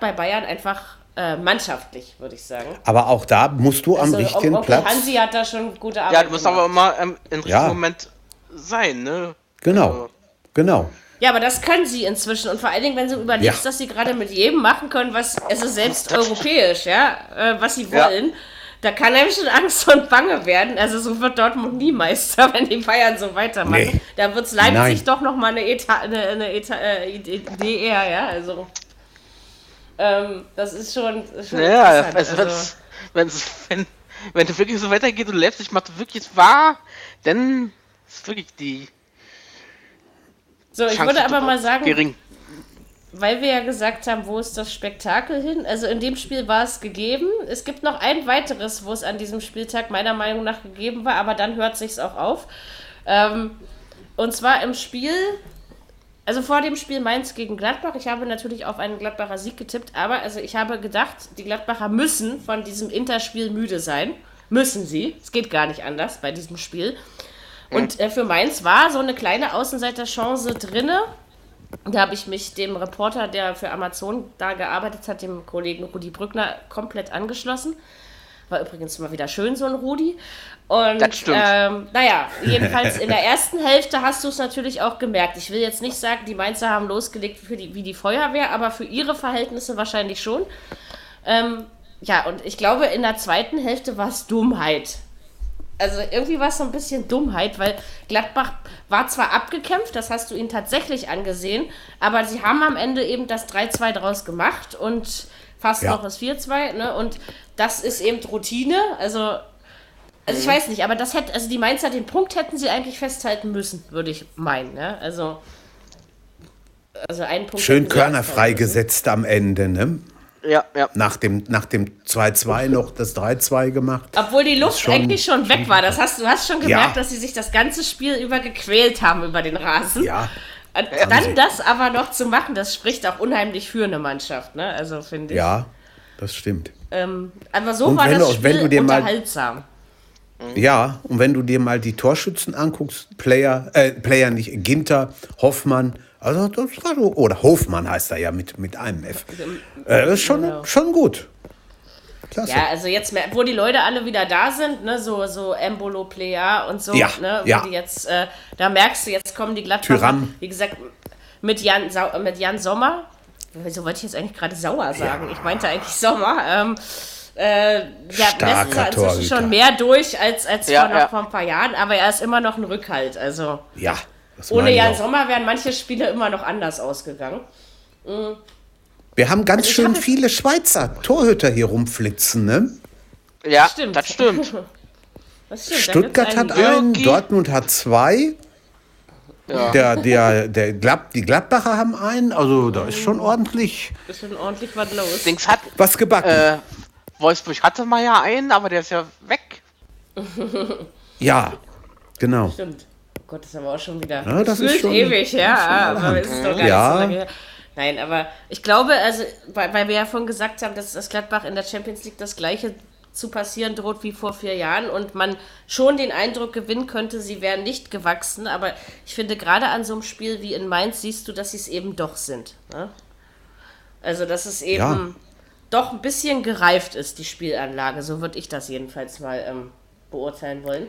bei Bayern einfach äh, mannschaftlich, würde ich sagen. Aber auch da musst du am also, richtigen okay, Platz. Hansi hat da schon gute Arbeit. Ja, du musst gemacht. aber immer ähm, im richtigen ja. Moment sein, ne? Genau. Also. Genau. Ja, aber das können sie inzwischen. Und vor allen Dingen, wenn du überlegst, ja. dass sie gerade mit jedem machen können, was, also selbst europäisch, ja, äh, was sie wollen. Ja. Da kann einem schon Angst und Bange werden. Also so wird Dortmund nie Meister, wenn die Bayern so weitermachen. Nee. Da wird es Leipzig Nein. doch noch mal eine, Eta eine, eine Eta äh, Idee eher, ja. Also ähm, das ist schon, schon ja, also, also wenn's, wenn, wenn du wirklich so weitergeht und Leipzig macht wirklich wahr, dann ist wirklich die. So, ich Chance würde aber mal sagen, gering. weil wir ja gesagt haben, wo ist das Spektakel hin? Also in dem Spiel war es gegeben. Es gibt noch ein weiteres, wo es an diesem Spieltag meiner Meinung nach gegeben war, aber dann hört sich's auch auf. Ähm, und zwar im Spiel also vor dem Spiel Mainz gegen Gladbach, ich habe natürlich auf einen Gladbacher Sieg getippt, aber also ich habe gedacht, die Gladbacher müssen von diesem Interspiel müde sein. Müssen sie. Es geht gar nicht anders bei diesem Spiel. Und äh, für Mainz war so eine kleine Außenseiterchance drinne. Da habe ich mich dem Reporter, der für Amazon da gearbeitet hat, dem Kollegen Rudi Brückner, komplett angeschlossen. War übrigens mal wieder schön, so ein Rudi. Und Das stimmt. ähm, naja, jedenfalls in der ersten Hälfte hast du es natürlich auch gemerkt. Ich will jetzt nicht sagen, die Mainzer haben losgelegt für die, wie die Feuerwehr, aber für ihre Verhältnisse wahrscheinlich schon. Ähm, ja, und ich glaube, in der zweiten Hälfte war es Dummheit. Also irgendwie war es so ein bisschen Dummheit, weil Gladbach war zwar abgekämpft, das hast du ihnen tatsächlich angesehen, aber sie haben am Ende eben das 3-2 draus gemacht und fast Ja. noch das 4-2, ne? Und das ist eben Routine. Also, also Mhm. ich weiß nicht, aber das hätte, also die Mainzer, den Punkt hätten sie eigentlich festhalten müssen, würde ich meinen, ne? Also, also einen Punkt. Schön Körner freigesetzt am Ende, ne? Ja, ja. Nach dem, nach dem 2-2 noch das 3-2 gemacht. Obwohl die Luft schon- eigentlich schon weg war. Das hast, du hast schon gemerkt, Ja. dass sie sich das ganze Spiel über gequält haben über den Rasen. Ja. Und sie. dann das aber noch zu machen, das spricht auch unheimlich für eine Mannschaft, ne? Also finde ich. Ja, das stimmt. Ähm, aber so Und war wenn das du- Spiel wenn du dir mal- unterhaltsam. Ja, und wenn du dir mal die Torschützen anguckst, Player, äh, Player nicht, Ginter, Hoffmann, also das war so, oder Hofmann heißt er ja mit, mit einem F. Äh, das ist schon, Genau. schon gut. Klasse. Ja, also jetzt, wo die Leute alle wieder da sind, ne, so, so Embolo, Plea und so, Ja, ne, ja. die jetzt, äh, da merkst du, jetzt kommen die Gladbacher, Tyrann. wie gesagt, mit Jan, mit Jan Sommer, wieso wollte ich jetzt eigentlich gerade Sauer sagen? Ich meinte eigentlich Sommer, ähm, äh, ja, Starker lässt zwar inzwischen Torhüter. schon mehr durch als, als Ja, vor, noch ja. vor ein paar Jahren, aber er ist immer noch ein Rückhalt, also Ja. das ohne Jan. Sommer wären manche Spiele immer noch anders ausgegangen. Wir haben ganz Also schön viele Schweizer Torhüter hier rumflitzen, ne? Ja, Stimmt. das stimmt. Das stimmt, Stuttgart hat einen, Jürgi. Dortmund hat zwei. Ja. Der, der, der Glad, die Gladbacher haben einen, also da ist schon ordentlich Ist schon ordentlich was los. Dings hat, was gebacken. äh, Wolfsburg hatte mal ja einen, aber der ist ja weg. ja, genau. Stimmt. Oh Gott, das ist aber auch schon wieder Ja, das ist schon- ewig, ja. Aber es ist doch gar Ja. nicht so lange her. Nein, aber ich glaube, also, weil, weil wir ja vorhin gesagt haben, dass das Gladbach in der Champions League das gleiche zu passieren droht wie vor vier Jahren und man schon den Eindruck gewinnen könnte, sie wären nicht gewachsen. Aber ich finde, gerade an so einem Spiel wie in Mainz siehst du, dass sie es eben doch sind. Ne? Also, dass es eben Ja. Doch ein bisschen gereift ist, die Spielanlage. So würde ich das jedenfalls mal ähm, beurteilen wollen.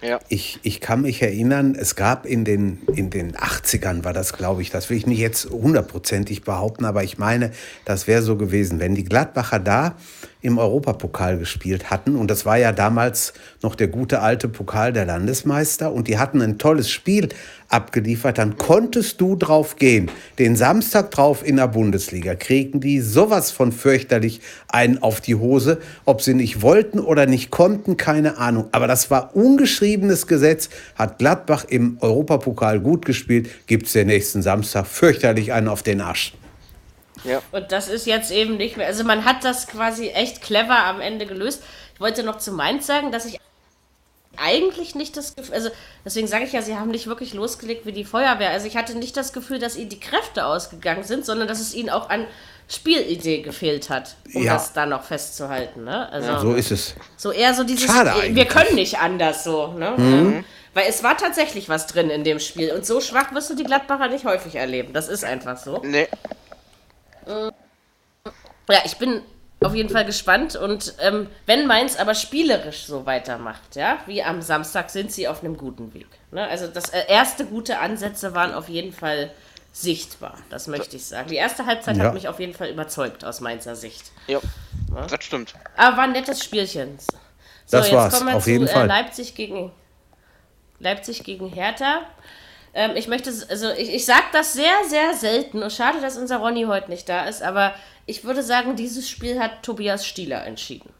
Ja. Ich, ich kann mich erinnern, es gab in den, in den 80ern, war das, glaube ich, das will ich nicht jetzt hundertprozentig behaupten, aber ich meine, das wäre so gewesen, wenn die Gladbacher da im Europapokal gespielt hatten, und das war ja damals noch der gute alte Pokal der Landesmeister, und die hatten ein tolles Spiel abgeliefert, dann konntest du drauf gehen. Den Samstag drauf in der Bundesliga kriegen die sowas von fürchterlich einen auf die Hose, ob sie nicht wollten oder nicht konnten, keine Ahnung. Aber das war ungeschriebenes Gesetz, hat Gladbach im Europapokal gut gespielt, gibt es den nächsten Samstag fürchterlich einen auf den Arsch. Ja. Und das ist jetzt eben nicht mehr. Also man hat das quasi echt clever am Ende gelöst. Ich wollte noch zu Mainz sagen, dass ich eigentlich nicht das Gefühl, also deswegen sage ich ja, sie haben nicht wirklich losgelegt wie die Feuerwehr. Also ich hatte nicht das Gefühl, dass ihnen die Kräfte ausgegangen sind, sondern dass es ihnen auch an Spielidee gefehlt hat, um Ja. das da noch festzuhalten. Ne? Also So ist es. so eher so dieses, Schade wir können nicht anders so. Ne? Ähm, Weil es war tatsächlich was drin in dem Spiel. Und so schwach wirst du die Gladbacher nicht häufig erleben. Das ist einfach so. Nee. Ja, ich bin auf jeden Fall gespannt und ähm, wenn Mainz aber spielerisch so weitermacht, ja, wie am Samstag, sind sie auf einem guten Weg. Ne? Also das äh, erste gute Ansätze waren auf jeden Fall sichtbar, das möchte ich sagen. Die erste Halbzeit Ja. hat mich auf jeden Fall überzeugt aus Mainzer Sicht. Ja. Das stimmt. Aber war ein nettes Spielchen. So, Das war's, kommen wir auf zu jeden äh, Fall. Leipzig gegen Leipzig gegen Hertha. Ähm, ich möchte, also ich, ich sage das sehr, sehr selten und schade, dass unser Ronny heute nicht da ist, aber ich würde sagen, dieses Spiel hat Tobias Stieler entschieden.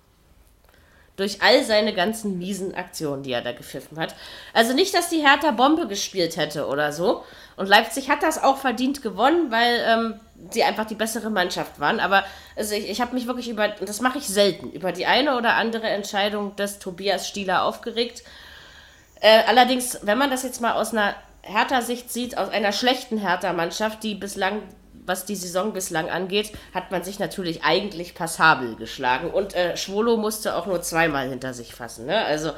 Durch all seine ganzen miesen Aktionen, die er da gepfiffen hat. Also nicht, dass die Hertha Bombe gespielt hätte oder so. Und Leipzig hat das auch verdient gewonnen, weil ähm, sie einfach die bessere Mannschaft waren. Aber also ich, ich habe mich wirklich über, und das mache ich selten, über die eine oder andere Entscheidung des Tobias Stieler aufgeregt. Äh, allerdings, wenn man das jetzt mal aus einer Hertha-Sicht sieht, aus einer schlechten Hertha-Mannschaft, die bislang, was die Saison bislang angeht, hat man sich natürlich eigentlich passabel geschlagen. Und äh, Schwolo musste auch nur zweimal hinter sich fassen. Ne? Also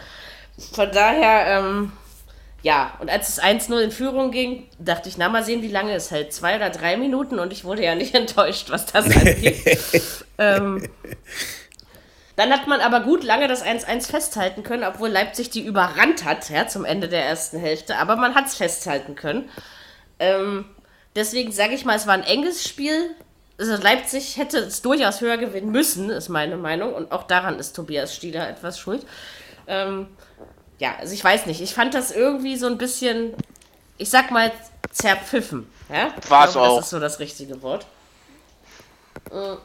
von daher, ähm, ja, und als es 1-0 in Führung ging, dachte ich, na mal sehen, wie lange es hält. Zwei oder drei Minuten und ich wurde ja nicht enttäuscht, was das angeht. ähm, dann hat man aber gut lange das 1-1 festhalten können, obwohl Leipzig die überrannt hat, ja, zum Ende der ersten Hälfte. Aber man hat es festhalten können. Ähm, deswegen sage ich mal, es war ein enges Spiel. Also Leipzig hätte es durchaus höher gewinnen müssen, ist meine Meinung. Und auch daran ist Tobias Stieler etwas schuld. Ähm, ja, also ich weiß nicht. Ich fand das irgendwie so ein bisschen, ich sag mal, zerpfiffen. Ja? War es auch. Das ist so das richtige Wort. Äh,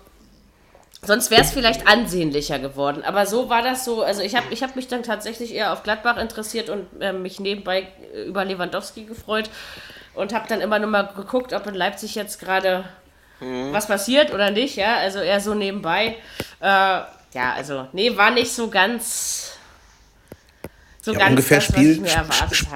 sonst wäre es vielleicht ansehnlicher geworden. Aber so war das so. Also ich habe ich hab mich dann tatsächlich eher auf Gladbach interessiert und äh, mich nebenbei über Lewandowski gefreut. Und habe dann immer nur mal geguckt, ob in Leipzig jetzt gerade mhm. was passiert oder nicht. Ja, also eher so nebenbei. Äh, ja, also, nee, war nicht so ganz so ja, ungefähr das, Spiel,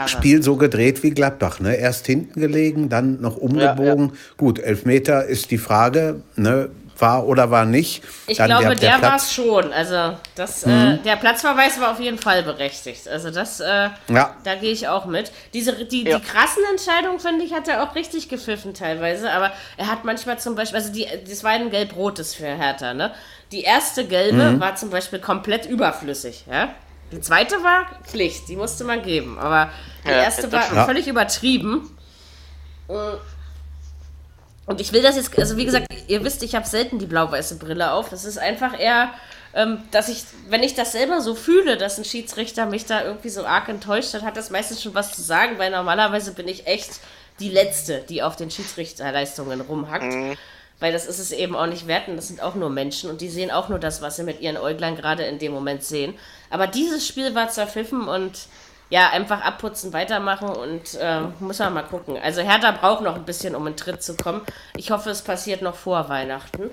Spiel so gedreht wie Gladbach. Ne? Erst hinten gelegen, dann noch umgebogen. Ja, ja. Gut, Elfmeter ist die Frage, ne? War oder war nicht. Ich dann glaube, der, der war es schon. Also das, äh, mhm. äh, der Platzverweis war auf jeden Fall berechtigt. Also das, äh, ja. da gehe ich auch mit. Diese, die, die krassen Entscheidungen, finde ich, hat er auch richtig gepfiffen teilweise. Aber er hat manchmal zum Beispiel, also die, das war ein gelb-rotes für Hertha, ne? Die erste gelbe mhm. war zum Beispiel komplett überflüssig, ja? Die zweite war Pflicht, die musste man geben. Aber die ja, erste war ja. völlig übertrieben. Und ich will das jetzt, also wie gesagt, ihr wisst, ich habe selten die blau-weiße Brille auf. Das ist einfach eher, ähm, dass ich, wenn ich das selber so fühle, dass ein Schiedsrichter mich da irgendwie so arg enttäuscht hat, hat das meistens schon was zu sagen, weil normalerweise bin ich echt die Letzte, die auf den Schiedsrichterleistungen rumhackt. Mhm. Weil das ist es eben auch nicht wert und das sind auch nur Menschen und die sehen auch nur das, was sie mit ihren Äuglein gerade in dem Moment sehen. Aber dieses Spiel war zerpfiffen und ja, einfach abputzen, weitermachen und äh, muss man mal gucken. Also Hertha braucht noch ein bisschen, um in Tritt zu kommen. Ich hoffe, es passiert noch vor Weihnachten.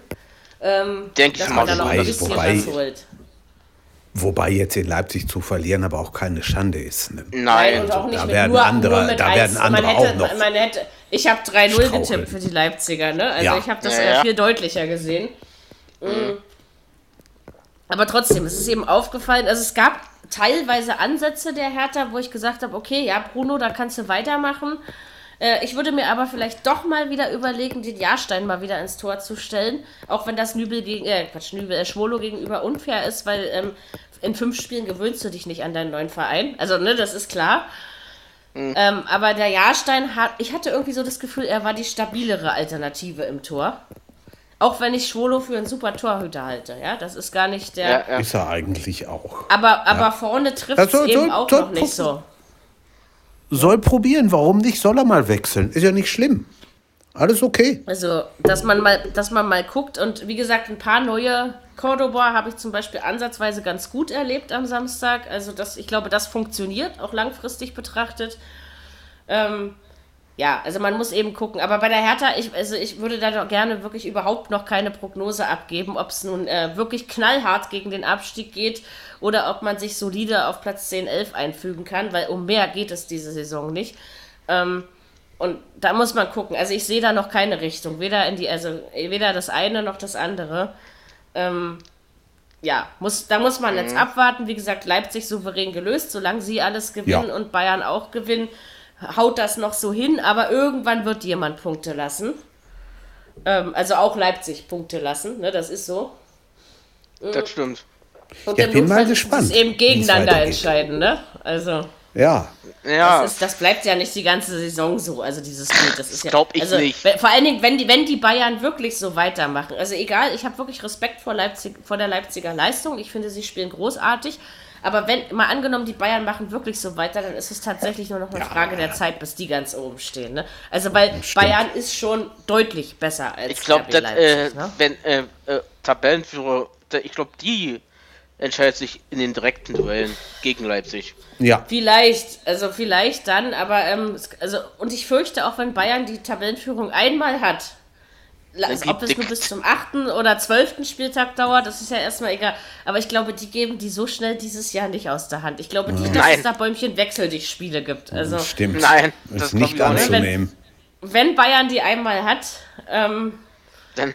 Ähm, Denke ich mal, noch ein bisschen wobei, was holt. Wobei jetzt in Leipzig zu verlieren aber auch keine Schande ist. Ne? Nein, und auch nicht da werden nur, andere, nur da werden andere hätte, auch noch. Man hätte, ich habe 3-0 getippt für die Leipziger, ne? Also ja. ich habe das ja, ja. viel deutlicher gesehen. Mhm. Aber trotzdem, es ist eben aufgefallen, also es gab teilweise Ansätze der Hertha, wo ich gesagt habe, okay, ja, Bruno, da kannst du weitermachen. Äh, ich würde mir aber vielleicht doch mal wieder überlegen, den Jahrstein mal wieder ins Tor zu stellen. Auch wenn das Nübel gegen, äh, Quatsch, Nübel, äh, Schwolo gegenüber unfair ist, weil ähm, in fünf Spielen gewöhnst du dich nicht an deinen neuen Verein. Also, ne, das ist klar. Mhm. Ähm, aber der Jahrstein hat, ich hatte irgendwie so das Gefühl, er war die stabilere Alternative im Tor. Auch wenn ich Schwolo für einen super Torhüter halte, ja, das ist gar nicht der. Ja, ja. Ist er eigentlich auch. Aber, aber ja. vorne trifft es eben soll, auch soll, noch nicht so. Soll probieren, warum nicht? Soll er mal wechseln? Ist ja nicht schlimm. Alles okay. Also, dass man mal, dass man mal guckt und wie gesagt, ein paar neue Cordoba habe ich zum Beispiel ansatzweise ganz gut erlebt am Samstag. Also, das, ich glaube, das funktioniert, auch langfristig betrachtet. Ähm, ja, also man muss eben gucken. Aber bei der Hertha, ich, also ich würde da doch gerne wirklich überhaupt noch keine Prognose abgeben, ob es nun äh, wirklich knallhart gegen den Abstieg geht oder ob man sich solide auf Platz 10, 11 einfügen kann, weil um mehr geht es diese Saison nicht. Ähm, und da muss man gucken. Also ich sehe da noch keine Richtung. Weder in die, also weder das eine noch das andere. Ähm, ja, muss, da muss man mhm. jetzt abwarten. Wie gesagt, Leipzig souverän gelöst, solange sie alles gewinnen ja. und Bayern auch gewinnen haut das noch so hin, aber irgendwann wird jemand Punkte lassen. Ähm, also auch Leipzig Punkte lassen, ne, das ist so. Das mhm. stimmt. Und ja, bin mal gespannt. Es eben gegeneinander entscheiden, ne? Also. Ja. Ja. Das, ist, das, bleibt ja nicht die ganze Saison so, also dieses Bild. Das ist ja, Glaub ich also, nicht. Vor allen Dingen, wenn die, wenn die Bayern wirklich so weitermachen. Also egal, ich habe wirklich Respekt vor, Leipzig, vor der Leipziger Leistung. Ich finde, sie spielen großartig. Aber wenn, mal angenommen, die Bayern machen wirklich so weiter, dann ist es tatsächlich nur noch eine ja. Frage der Zeit, bis die ganz oben stehen. Ne? Also, weil Bayern ist schon deutlich besser als Ich glaube, äh, ne? wenn äh, äh, Tabellenführer, ich glaube, die entscheidet sich in den direkten Duellen gegen Leipzig. Ja. Vielleicht, also vielleicht dann, aber ähm, also und ich fürchte auch, wenn Bayern die Tabellenführung einmal hat, also, ob es nur bis zum 8. oder 12. Spieltag dauert, das ist ja erstmal egal. Aber ich glaube, die geben die so schnell dieses Jahr nicht aus der Hand. Ich glaube nicht, dass Nein. es da Bäumchen Wechsel dich Spiele gibt. Also, Stimmt. Nein, das ist nicht anzunehmen. Wenn, wenn, Bayern die einmal hat, ähm,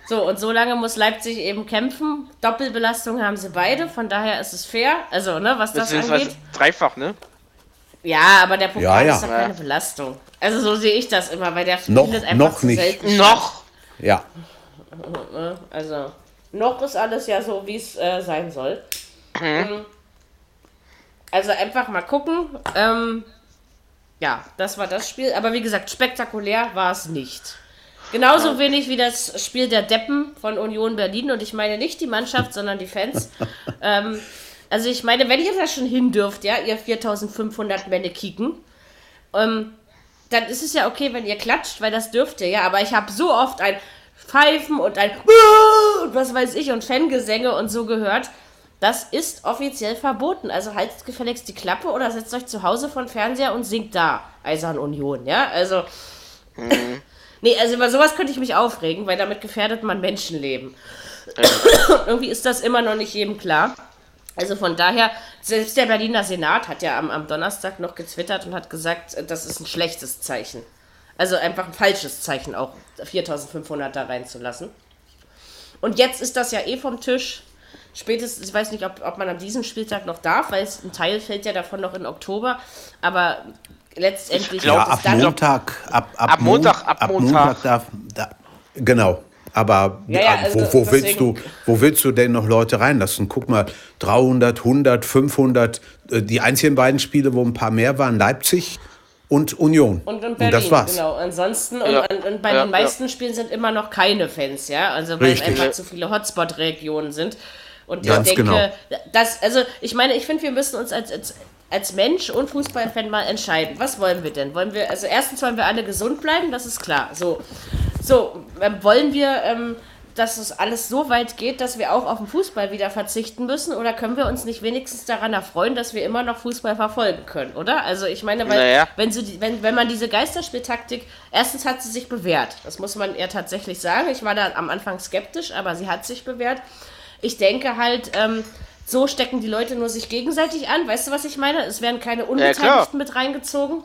so und so lange muss Leipzig eben kämpfen. Doppelbelastung haben sie beide, von daher ist es fair. Also, ne, was das angeht. Dreifach, ne? Ja, aber der Pokal Ja, ja. ist doch keine Belastung. Also so sehe ich das immer, weil der Noch- findet einfach noch nicht. selten. Noch! Ja. Also, noch ist alles ja so, wie es äh, sein soll. Ähm, Also einfach mal gucken. Ähm, ja, das war das Spiel. Aber wie gesagt, spektakulär war es nicht. Genauso wenig wie das Spiel der Deppen von Union Berlin. Und ich meine nicht die Mannschaft, sondern die Fans. ähm, also ich meine, wenn ihr da schon hin dürft, ja, ihr 4500 Männer kicken, ähm, dann ist es ja okay, wenn ihr klatscht, weil das dürft ihr, ja. Aber ich habe so oft ein Pfeifen und ein und was weiß ich und Fangesänge und so gehört. Das ist offiziell verboten. Also haltet gefälligst die Klappe oder setzt euch zu Hause vor den Fernseher und singt da Eisern Union, ja. Also. Nee, also über sowas könnte ich mich aufregen, weil damit gefährdet man Menschenleben. Irgendwie ist das immer noch nicht jedem klar. Also von daher, selbst der Berliner Senat hat ja am, am Donnerstag noch getwittert und hat gesagt, das ist ein schlechtes Zeichen. Also einfach ein falsches Zeichen, auch 4500 da reinzulassen. Und jetzt ist das ja eh vom Tisch. Spätestens, ich weiß nicht, ob, ob man an diesem Spieltag noch darf, weil es, ein Teil fällt ja davon noch in Oktober. Aber letztendlich Ich glaub, Ja, ab dann. Montag. Ab, ab, Ab Montag, ab Montag. darf. Da, genau. Aber Ja, ja, also wo, wo, willst du, wo willst du denn noch Leute reinlassen? Guck mal, 300, 100, 500. äh, Die einzigen beiden Spiele, wo ein paar mehr waren, Leipzig und Union. Und in Berlin, das war's. genau. Ansonsten, Ja. und, und, und bei Ja, den meisten Spielen sind immer noch keine Fans, ja. Also weil Richtig. es einfach zu viele Hotspot-Regionen sind. Und Ganz ich denke, genau. das, also ich meine, ich finde, wir müssen uns als, als, als Mensch und Fußballfan mal entscheiden. Was wollen wir denn? Wollen wir, also erstens wollen wir alle gesund bleiben, das ist klar. So, so ähm, wollen wir, ähm, dass es alles so weit geht, dass wir auch auf den Fußball wieder verzichten müssen? Oder können wir uns nicht wenigstens daran erfreuen, dass wir immer noch Fußball verfolgen können, oder? Also ich meine, weil Naja. wenn, sie, wenn, wenn man diese Geisterspieltaktik, erstens hat sie sich bewährt. Das muss man eher tatsächlich sagen. Ich war da am Anfang skeptisch, aber sie hat sich bewährt. Ich denke halt, ähm, so stecken die Leute nur sich gegenseitig an. Weißt du, was ich meine? Es werden keine. Unbeteiligten mit reingezogen.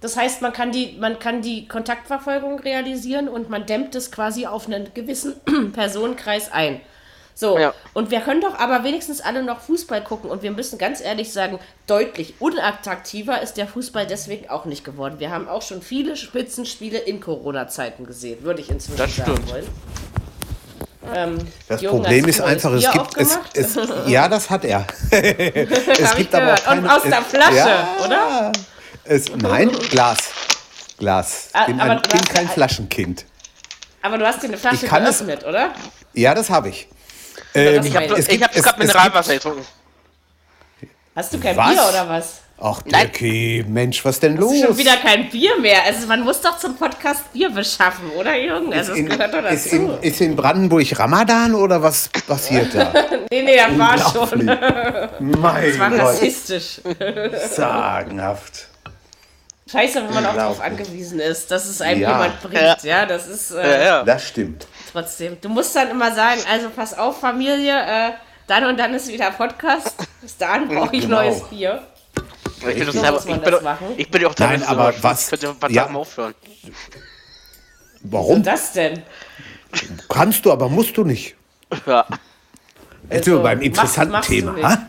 Das heißt, man kann, die, man kann die Kontaktverfolgung realisieren und man dämmt es quasi auf einen gewissen Personenkreis ein. So, Ja. und wir können doch aber wenigstens alle noch Fußball gucken und wir müssen ganz ehrlich sagen, deutlich unattraktiver ist der Fußball deswegen auch nicht geworden. Wir haben auch schon viele Spitzenspiele in Corona-Zeiten gesehen, würde ich inzwischen Das sagen stimmt. wollen. Ähm, Das Jürgen, Problem ist einfach, es gibt es, aufgemacht? es ja, das hat er. es Hab ich gehört. Und aus der Flasche, oder? Es, nein, Glas. Glas. Ah, Bin, aber ein, bin hast- kein Flaschenkind. Aber du hast dir eine Flasche Ich kann es- geöffnet, oder? Ja, das habe ich. Ähm, Ich Ich habe hab gerade Mineralwasser getrunken. Hast du kein Was? Bier oder was? Ach, Nein. Dirkie, Mensch, was denn los? Hast du schon wieder kein Bier mehr? Also man muss doch zum Podcast Bier beschaffen, oder Jürgen? Also das in, gehört doch ist, dazu. in, ist in Brandenburg Ramadan oder was passiert da? nee, nee, das war schon. mein Das war Gott, rassistisch. sagenhaft. Scheiße, wenn man auch darauf angewiesen ist, dass es einem Ja. jemand bringt. Ja, das ist äh, Ja, ja. Das stimmt. trotzdem. Du musst dann immer sagen, also pass auf, Familie, äh, dann und dann ist wieder Podcast. Bis dahin brauche ich Genau. neues Bier. Ich So selber, ich bin, das doch- machen. ich bin ja auch Nein, teilweise aber so- was- Ich könnte ein paar ja. Tagen aufhören. Warum? Das denn? Kannst du, aber musst du nicht. Ja. Jetzt sind wir Also, beim interessanten machst- machst du Thema.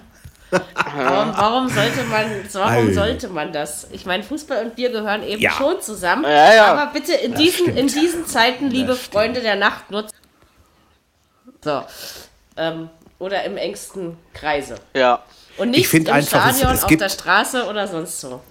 Warum, warum sollte man, warum sollte man das? Ich meine, Fußball und Bier gehören eben Ja. schon zusammen. Ja, ja. Aber bitte in diesen, stimmt. in diesen Zeiten, liebe. Freunde der Nacht, nutzt. So. Ähm, oder im engsten Kreise. Ja. Und nicht find im einfach, es- Stadion, es auf gibt- der Straße oder sonst so.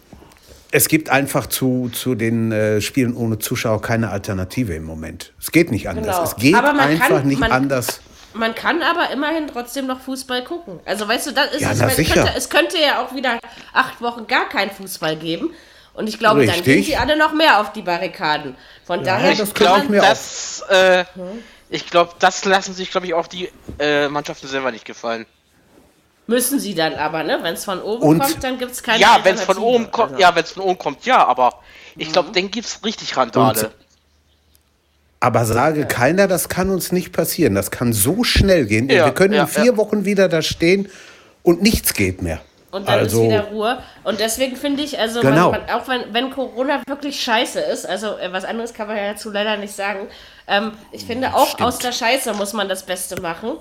Es gibt einfach zu, zu den äh, Spielen ohne Zuschauer keine Alternative im Moment. Es geht nicht anders. Genau. Es geht einfach kann- nicht man- anders. Man kann aber immerhin trotzdem noch Fußball gucken. Also weißt du, das ist Ja, es, na weil es, sicher. könnte, es könnte ja auch wieder acht Wochen gar keinen Fußball geben. Und ich glaube, dann Richtig. gehen sie alle noch mehr auf die Barrikaden. Von daher das kann glaub man- ich mir Das, äh, ich glaube, das lassen sich, glaube ich, auch die äh, Mannschaften selber nicht gefallen. Müssen sie dann aber, ne? Wenn es von oben Und- kommt, dann gibt es keine Ja, wenn es von oben kommt, Also, ja, wenn es von oben kommt, ja, aber ich glaube, dann gibt's richtig Randale. Aber sage keiner, das kann uns nicht passieren. Das kann so schnell gehen. Ja, Wir können ja, in vier ja. Wochen wieder da stehen und nichts geht mehr. Und dann also, ist wieder Ruhe. Und deswegen finde ich, also Genau. man, man, auch wenn, wenn Corona wirklich scheiße ist, also äh, was anderes kann man ja dazu leider nicht sagen, ähm, ich finde auch Stimmt. aus der Scheiße muss man das Beste machen.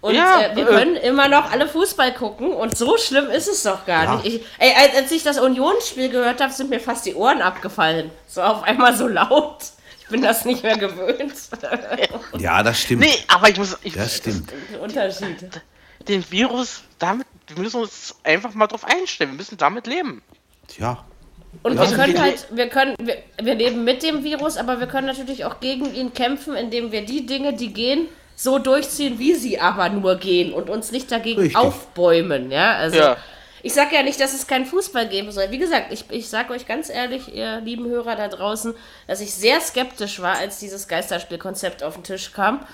Und Ja, äh, wir äh. können immer noch alle Fußball gucken und so schlimm ist es doch gar Ja. nicht. Ich, ey, als, als ich das Unionsspiel gehört habe, sind mir fast die Ohren abgefallen. So auf einmal so laut. Ich bin das nicht mehr gewöhnt. Ja, das stimmt. Nee, aber ich muss. Ich, Das stimmt. Unterschied. Den Virus, damit. Wir müssen uns einfach mal drauf einstellen. Wir müssen damit leben. Tja. Und Also wir können wir- halt, wir können, wir, wir leben mit dem Virus, aber wir können natürlich auch gegen ihn kämpfen, indem wir die Dinge, die gehen, so durchziehen, wie sie aber nur gehen und uns nicht dagegen Richtig. aufbäumen, ja. Also Ja. Ich sage ja nicht, dass es keinen Fußball geben soll. Wie gesagt, ich, ich sage euch ganz ehrlich, ihr lieben Hörer da draußen, dass ich sehr skeptisch war, als dieses Geisterspielkonzept auf den Tisch kam.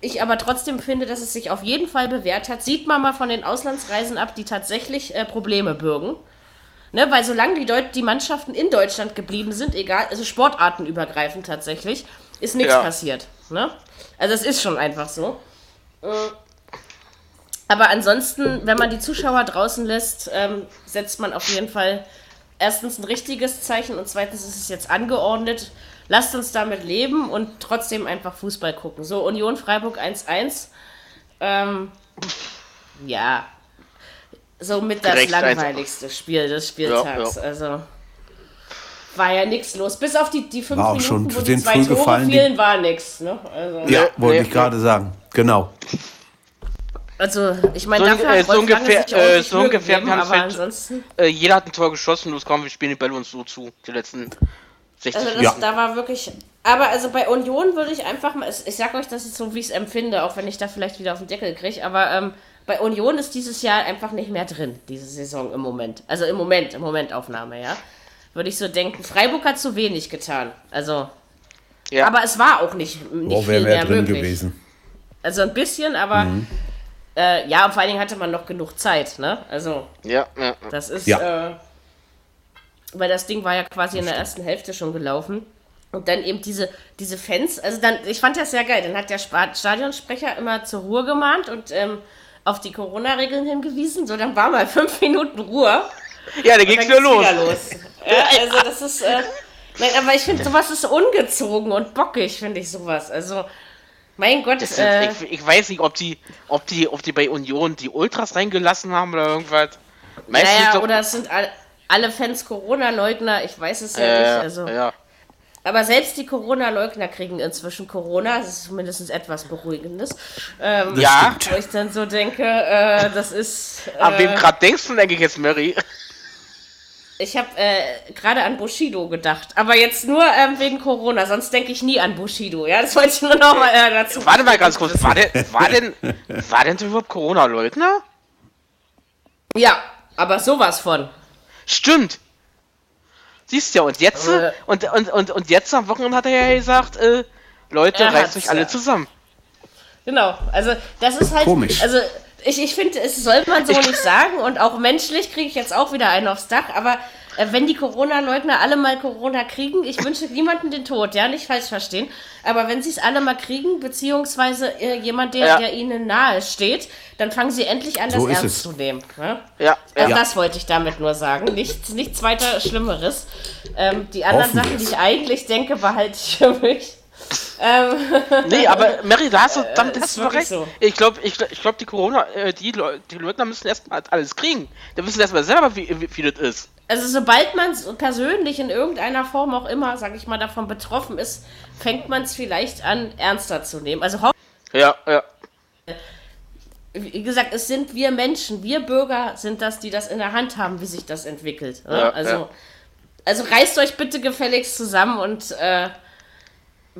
Ich aber trotzdem finde, dass es sich auf jeden Fall bewährt hat. Sieht man mal von den Auslandsreisen ab, die tatsächlich äh, Probleme bürgen. Ne, weil solange die, Deut die Mannschaften in Deutschland geblieben sind, egal, also sportartenübergreifend tatsächlich, ist nichts Ja. passiert. Ne? Also es ist schon einfach so. Äh, Aber ansonsten, wenn man die Zuschauer draußen lässt, ähm, setzt man auf jeden Fall erstens ein richtiges Zeichen und zweitens ist es jetzt angeordnet. Lasst uns damit leben und trotzdem einfach Fußball gucken. So, Union Freiburg 1-1. Ähm, ja, somit das einfach. langweiligste Spiel des Spieltags. Ja, Also war ja nichts los. Bis auf die, die fünf War auch Minuten, schon wo die den zwei Tore gefallen, die- fielen, war nichts. Ne? Also, Ja, Nee, wollte ich gerade sagen. Genau. Also ich meine, So dafür äh, hat so ungefähr- sich äh, so ungefähr, gegeben, aber halt- ansonsten... Äh, jeder hat ein Tor geschossen, los kommen, wir spielen die Bälle uns so zu. Die letzten 60 Also das, Ja. da war wirklich. Aber also bei Union würde ich einfach mal. Ich sag euch, das ist so, wie ich es empfinde, auch wenn ich da vielleicht wieder auf den Deckel kriege. Aber ähm, bei Union ist dieses Jahr einfach nicht mehr drin, diese Saison im Moment. Also im Moment, im Momentaufnahme, ja. Würde ich so denken. Freiburg hat zu wenig getan. Also. Ja. Aber es war auch nicht, nicht Wo viel wäre mehr mehr drin möglich. gewesen? Also ein bisschen, aber. Äh, ja, und vor allen Dingen hatte man noch genug Zeit, ne? Also. Ja, ja. Das ist, Ja. äh, weil das Ding war ja quasi in der ersten Hälfte schon gelaufen. Und dann eben diese, diese Fans, also dann, ich fand das sehr geil. Dann hat der Stadionsprecher immer zur Ruhe gemahnt und ähm, auf die Corona-Regeln hingewiesen. So, dann war mal fünf Minuten Ruhe. Ja, da Dann ging's wieder los. wieder los. Ja, also das ist, äh, nein, aber ich finde, sowas ist ungezogen und bockig, finde ich sowas. Also, mein Gott, Das äh, ist, ich, ich weiß nicht, ob die, ob die, ob die bei Union die Ultras reingelassen haben oder irgendwas. Meistens naja, doch- oder es sind all, alle Fans Corona-Leugner, ich weiß es ja äh, nicht. Also. ja. Aber selbst die Corona-Leugner kriegen inzwischen Corona. Das ist zumindest etwas Beruhigendes. Ähm, Ja. Wo ich dann so denke, äh, das ist. Äh, Aber wem gerade denkst du, denke ich jetzt, Mary? Ich habe äh, gerade an Bushido gedacht. Aber jetzt nur ähm, wegen Corona. Sonst denke ich nie an Bushido. Ja, das wollte ich nur noch mal äh, dazu. Warte mal ganz kurz, war denn, war denn, war denn überhaupt Corona-Leugner? Ja, aber sowas von. Stimmt. Siehst ja, und jetzt, Äh. und, und, und, und jetzt am Wochenende hat er ja gesagt, äh, Leute, reißt euch alle ja. zusammen. Genau. Also, das ist halt. Komisch. Also, ich, ich finde, es soll man so nicht sagen. Und auch menschlich kriege ich jetzt auch wieder einen aufs Dach. Aber äh, wenn die Corona-Leugner alle mal Corona kriegen, ich wünsche niemanden den Tod, ja, nicht falsch verstehen. Aber wenn sie es alle mal kriegen, beziehungsweise äh, jemand, der, Ja. der ihnen nahe steht, dann fangen sie endlich an, das So ernst es. zu nehmen. Ne? Ja, Also ja. Das wollte ich damit nur sagen. Nichts, nichts weiter Schlimmeres. Ähm, die anderen Sachen, die ich eigentlich denke, behalte ich für mich. Ähm, Nee, aber Mary, da hast du, damit ist hast du recht. so. Ich glaube, ich, ich glaub, die Corona, äh, die, Leu- die Leugner müssen erstmal alles kriegen. Die wissen erstmal selber, wie, wie, wie das ist. Also sobald man es persönlich in irgendeiner Form auch immer, sag ich mal, davon betroffen ist, fängt man es vielleicht an, ernster zu nehmen. Also Ja, ja. wie gesagt, es sind wir Menschen, wir Bürger sind das, die das in der Hand haben, wie sich das entwickelt. ne? Ja, also, ja. also reißt euch bitte gefälligst zusammen und äh,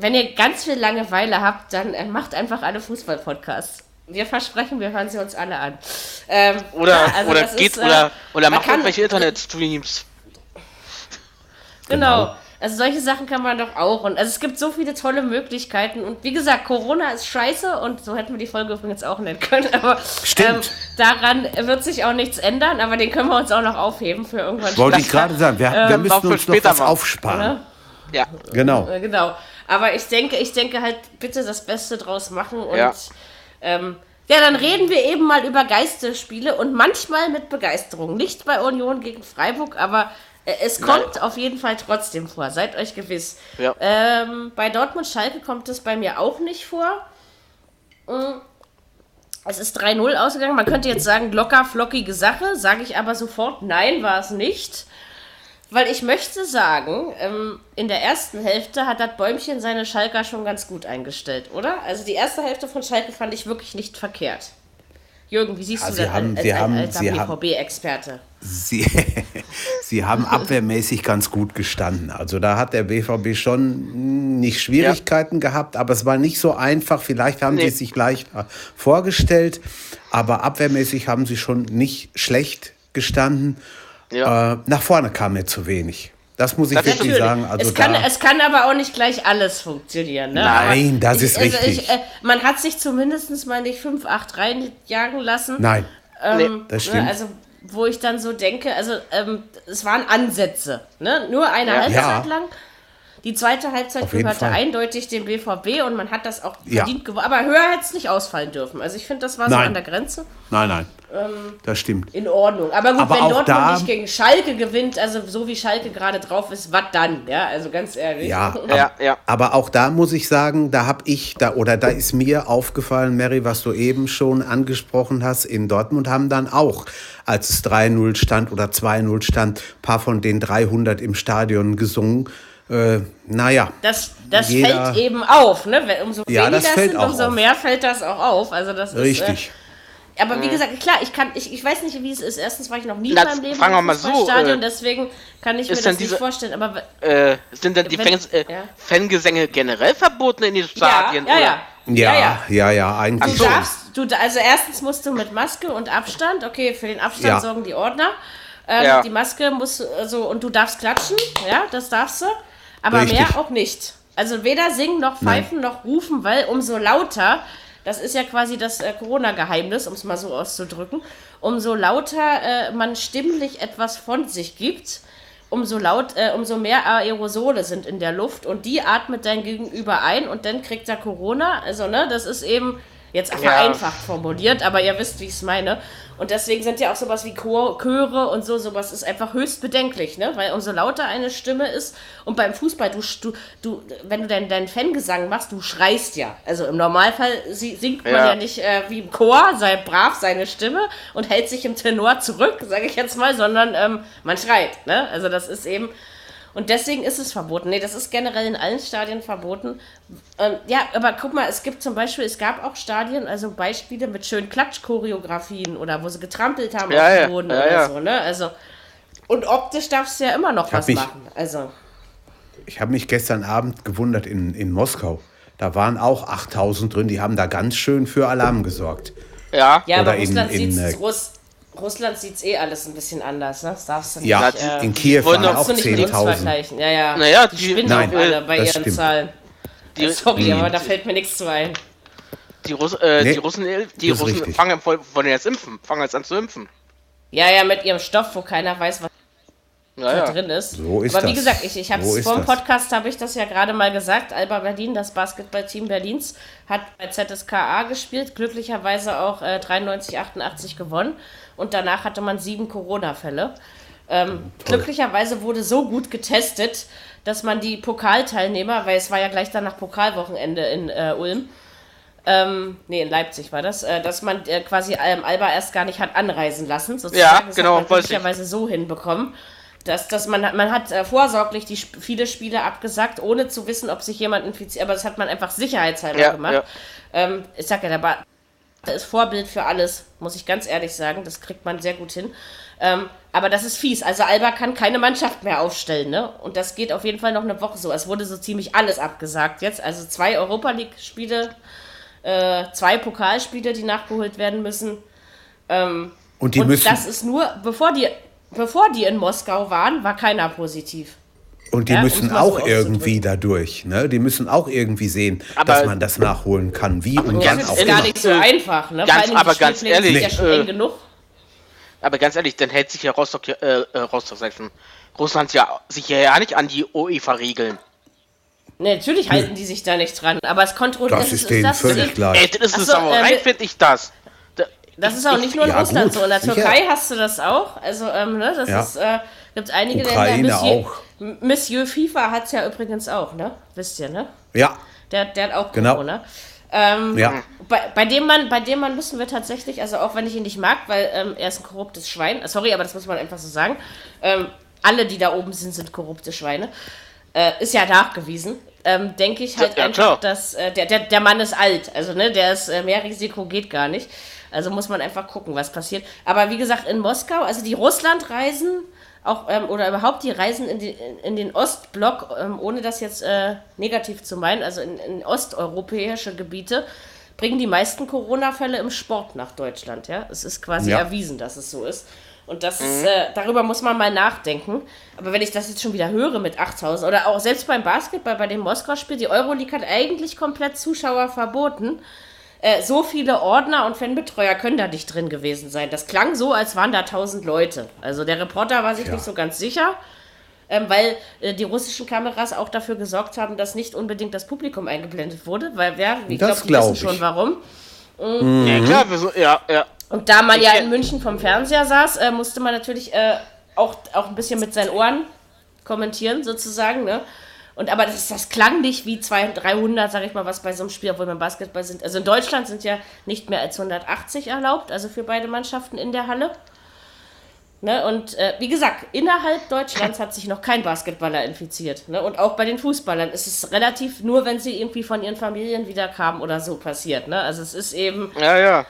wenn ihr ganz viel Langeweile habt, dann äh, macht einfach alle Fußball-Podcasts. Wir versprechen, wir hören sie uns alle an. Ähm, Oder, ja, also oder geht, ist, äh, oder, oder man macht irgendwelche Internetstreams. Genau. Also solche Sachen kann man doch auch. Und also es gibt so viele tolle Möglichkeiten. Und wie gesagt, Corona ist scheiße und so hätten wir die Folge übrigens auch nennen können. Aber Stimmt. Ähm, daran wird sich auch nichts ändern, aber den können wir uns auch noch aufheben für irgendwann Wollte ich gerade sagen. Wir, wir Ähm, müssen uns noch später was aufsparen. Ne? Ja. Genau. Äh, Genau. Aber ich denke, ich denke halt, bitte das Beste draus machen und Ja. ähm, ja, dann reden wir eben mal über Geisterspiele und manchmal mit Begeisterung. Nicht bei Union gegen Freiburg, aber äh, es kommt auf jeden Fall trotzdem vor. Seid euch gewiss. Ja. Ähm, bei Dortmund Schalke kommt es bei mir auch nicht vor. Mm. Es ist 3-0 ausgegangen. Man könnte jetzt sagen, locker, flockige Sache. Sage ich aber sofort, nein, war es nicht. Weil ich möchte sagen, ähm, in der ersten Hälfte hat das Bäumchen seine Schalker schon ganz gut eingestellt, oder? Also die erste Hälfte von Schalke fand ich wirklich nicht verkehrt. Jürgen, wie siehst Ja, du sie das haben- als, sie als, haben- als sie haben- BVB-Experte? Sie, sie haben abwehrmäßig ganz gut gestanden. Also da hat der BVB schon hm, nicht Schwierigkeiten gehabt, aber es war nicht so einfach. Vielleicht haben Nee. sie es sich leichter vorgestellt, aber abwehrmäßig haben sie schon nicht schlecht gestanden. Ja. Äh, nach vorne kam mir zu wenig. Das muss ich Das wirklich sagen. Also es, kann, es kann aber auch nicht gleich alles funktionieren. Ne? Nein, das ist also richtig. Ich, äh, man hat sich zumindest mal nicht 5-8 reinjagen lassen. nein, Ähm, das ne, stimmt. also, wo ich dann so denke, also ähm, es waren Ansätze, ne? Nur eine Ja. Halbzeit Ja. lang. Die zweite Halbzeit gehörte Fall. eindeutig dem BVB und man hat das auch Ja. verdient gewonnen. Aber höher hätte es nicht ausfallen dürfen. Also ich finde, das war so Nein. an der Grenze. nein, nein. Das stimmt. In Ordnung. Aber gut, Aber wenn Dortmund da- nicht gegen Schalke gewinnt, also so wie Schalke gerade drauf ist, was dann? Ja, also ganz ehrlich. Ja, Ja, ja. Aber auch da muss ich sagen, da habe ich da oder da ist mir aufgefallen, Mary, was du eben schon angesprochen hast, in Dortmund haben dann auch, als es 3-0 stand oder 2-0 stand, ein paar von den 300 im Stadion gesungen. Äh, naja, Das, das Jeder- fällt eben auf, ne? Umso Ja, weniger das fällt sind, umso auf. mehr fällt das auch auf. Also das ist, richtig. Äh, aber wie gesagt, klar, ich kann, ich, ich weiß nicht, wie es ist. Erstens war ich noch nie Na, in meinem Leben im mal so, Fußballstadion, äh, deswegen kann ich mir das denn nicht diese- vorstellen. Aber Äh, sind denn die Wenn- Fans, äh, ja. Fangesänge generell verboten in den ja, Stadien? ja, oder? ja. ja, ja, ja, eigentlich Du so. schon. darfst, du, also erstens musst du mit Maske und Abstand, okay, für den Abstand Ja. sorgen die Ordner. Ähm, Ja. Die Maske muss, also, und du darfst klatschen, ja, das darfst du. Aber Richtig. mehr auch nicht. Also weder singen noch pfeifen noch rufen, weil umso lauter, das ist ja quasi das äh, Corona-Geheimnis, um es mal so auszudrücken, umso lauter äh, man stimmlich etwas von sich gibt, umso laut, äh, umso mehr Aerosole sind in der Luft und die atmet dein Gegenüber ein und dann kriegt er Corona. Also, ne, das ist eben jetzt vereinfacht formuliert, aber ihr wisst, wie ich es meine. Und deswegen sind ja auch sowas wie Chor, Chöre und so, sowas ist einfach höchst bedenklich, ne? Weil umso lauter eine Stimme ist und beim Fußball, du, du, du wenn du deinen dein Fangesang machst, du schreist ja. Also im Normalfall si- singt man Ja. ja nicht äh, wie im Chor, sei brav seine Stimme und hält sich im Tenor zurück, sage ich jetzt mal, sondern ähm, man schreit, ne? Also das ist eben und deswegen ist es verboten. Nee, das ist generell in allen Stadien verboten. Ähm, ja, aber guck mal, es gibt zum Beispiel, es gab auch Stadien, also Beispiele mit schönen Klatschchoreografien oder wo sie getrampelt haben Ja, auf ja, dem Boden ja, oder ja. so, ne? Also, und optisch darfst du ja immer noch was mich- machen. Also, Ich habe mich gestern Abend gewundert in, in Moskau. Da waren auch 8000 drin, die haben da ganz schön für Alarm gesorgt. Ja. ja, aber in- Russland in, sieht's, äh, Russ, Russland sieht es eh alles ein bisschen anders, ne? Das darfst du nicht. Ja, äh, in Kiew wollen waren auch kannst du nicht mit uns 10.000. vergleichen. Ja, ja. Naja, die die- spinnen Nein, auch alle bei ihren stimmt. Zahlen. Die, Äh, Sorry, aber da fällt mir nichts zu ein. die, Russ, äh, Nee, die Russen, die Russen richtig. fangen, wollen jetzt impfen, fangen jetzt an zu impfen. Ja, ja, mit ihrem Stoff, wo keiner weiß, was Ja, da drin ist. So ist Aber wie das. gesagt, ich, ich habe es vor dem. Podcast, habe ich das ja gerade mal gesagt. Alba Berlin, das Basketballteam Berlins, hat bei ZSKA gespielt, glücklicherweise auch äh, 93, 88 gewonnen. Und danach hatte man sieben Corona-Fälle. Ähm, glücklicherweise wurde so gut getestet, dass man die Pokalteilnehmer, weil es war ja gleich danach Pokalwochenende in äh, Ulm, ähm, nee, in Leipzig war das, äh, dass man äh, quasi ähm, Alba erst gar nicht hat anreisen lassen. Sozusagen. Ja, das genau, hat man ich. glücklicherweise so hinbekommen. Dass, dass man, man hat äh, vorsorglich die Sp viele Spiele abgesagt, ohne zu wissen, ob sich jemand infiziert. Aber das hat man einfach sicherheitshalber Ja, gemacht. ja. Ähm, ich sag ja, der ba ist Vorbild für alles, muss ich ganz ehrlich sagen. Das kriegt man sehr gut hin. Ähm, aber das ist fies. Also Alba kann keine Mannschaft mehr aufstellen, ne? Und das geht auf jeden Fall noch eine Woche so. Es wurde so ziemlich alles abgesagt jetzt. Also zwei Europa League-Spiele, äh, zwei Pokalspiele, die nachgeholt werden müssen. Ähm, Und die und müssen, das ist nur, bevor die, bevor die in Moskau waren, war keiner positiv. Und die ja, müssen auch irgendwie dadurch. Ne? Die müssen auch irgendwie sehen, Aber- dass man das nachholen kann. Wie und wann das auch ist ehrlich, gar nicht so äh, einfach, ne? ganz- aber ganz ehrlich, ja schon äh, eng genug. Aber ganz ehrlich, dann hält sich ja Rostock, äh, äh, Rostock, sag schon, Russland ja sich ja nicht an die UEFA-Regeln. Ne, natürlich halten die sich da nicht dran, aber es kontrolliert. Das ist denen völlig eben- klar. Ey, das ist Ach eine so, Sauerei, äh, finde ich das. Da, Das ist auch nicht nur in Ja, Russland gut, so. In der sicher. Türkei hast du das auch. Also, ähm, ne, das Ja. ist, äh, gibt einige Ukraine Länder. Monsieur, auch. Monsieur FIFA hat es ja übrigens auch, ne? Wisst ihr, ne? Ja, Der, der hat auch Genau. Corona. Ähm, Ja. bei, bei, dem Mann, bei dem Mann müssen wir tatsächlich, also auch wenn ich ihn nicht mag, weil ähm, er ist ein korruptes Schwein, äh, sorry, aber das muss man einfach so sagen. Ähm, alle, die da oben sind, sind korrupte Schweine. Äh, ist ja nachgewiesen. Ähm, Denke ich halt Ja, einfach, klar. dass äh, der, der, der Mann ist alt. Also, ne, der ist äh, mehr Risiko geht gar nicht. Also muss man einfach gucken, was passiert. Aber wie gesagt, in Moskau, also die Russlandreisen, auch ähm, oder überhaupt die Reisen in, die, in, den Ostblock, ähm, ohne das jetzt äh, negativ zu meinen, also in, in osteuropäische Gebiete, bringen die meisten Corona-Fälle im Sport nach Deutschland. Ja, es ist quasi Ja. erwiesen, dass es so ist. Und das ist, äh, darüber muss man mal nachdenken. Aber wenn ich das jetzt schon wieder höre mit 8000 oder auch selbst beim Basketball, bei dem Moskau-Spiel, die Euroleague hat eigentlich komplett Zuschauer verboten. Äh, so viele Ordner und Fanbetreuer können da nicht drin gewesen sein. Das klang so, als waren da 1000 Leute. Also der Reporter war sich Ja. nicht so ganz sicher, ähm, weil äh, die russischen Kameras auch dafür gesorgt haben, dass nicht unbedingt das Publikum eingeblendet wurde, weil wer, ich glaube, die wissen glaub schon ich. warum. Ja, klar, ja, ja. Und da man ja Ich- in München vom Fernseher saß, äh, musste man natürlich äh, auch, auch ein bisschen mit seinen Ohren kommentieren, sozusagen. Ne? Und aber das, das klang nicht wie 200, 300, sag ich mal, was bei so einem Spiel, obwohl beim Basketball sind. Also in Deutschland sind ja nicht mehr als 180 erlaubt, also für beide Mannschaften in der Halle. Ne? Und äh, wie gesagt, innerhalb Deutschlands hat sich noch kein Basketballer infiziert. Ne? Und auch bei den Fußballern ist es relativ nur, wenn sie irgendwie von ihren Familien wiederkamen oder so passiert. Ne? Also es ist eben Ja, ja.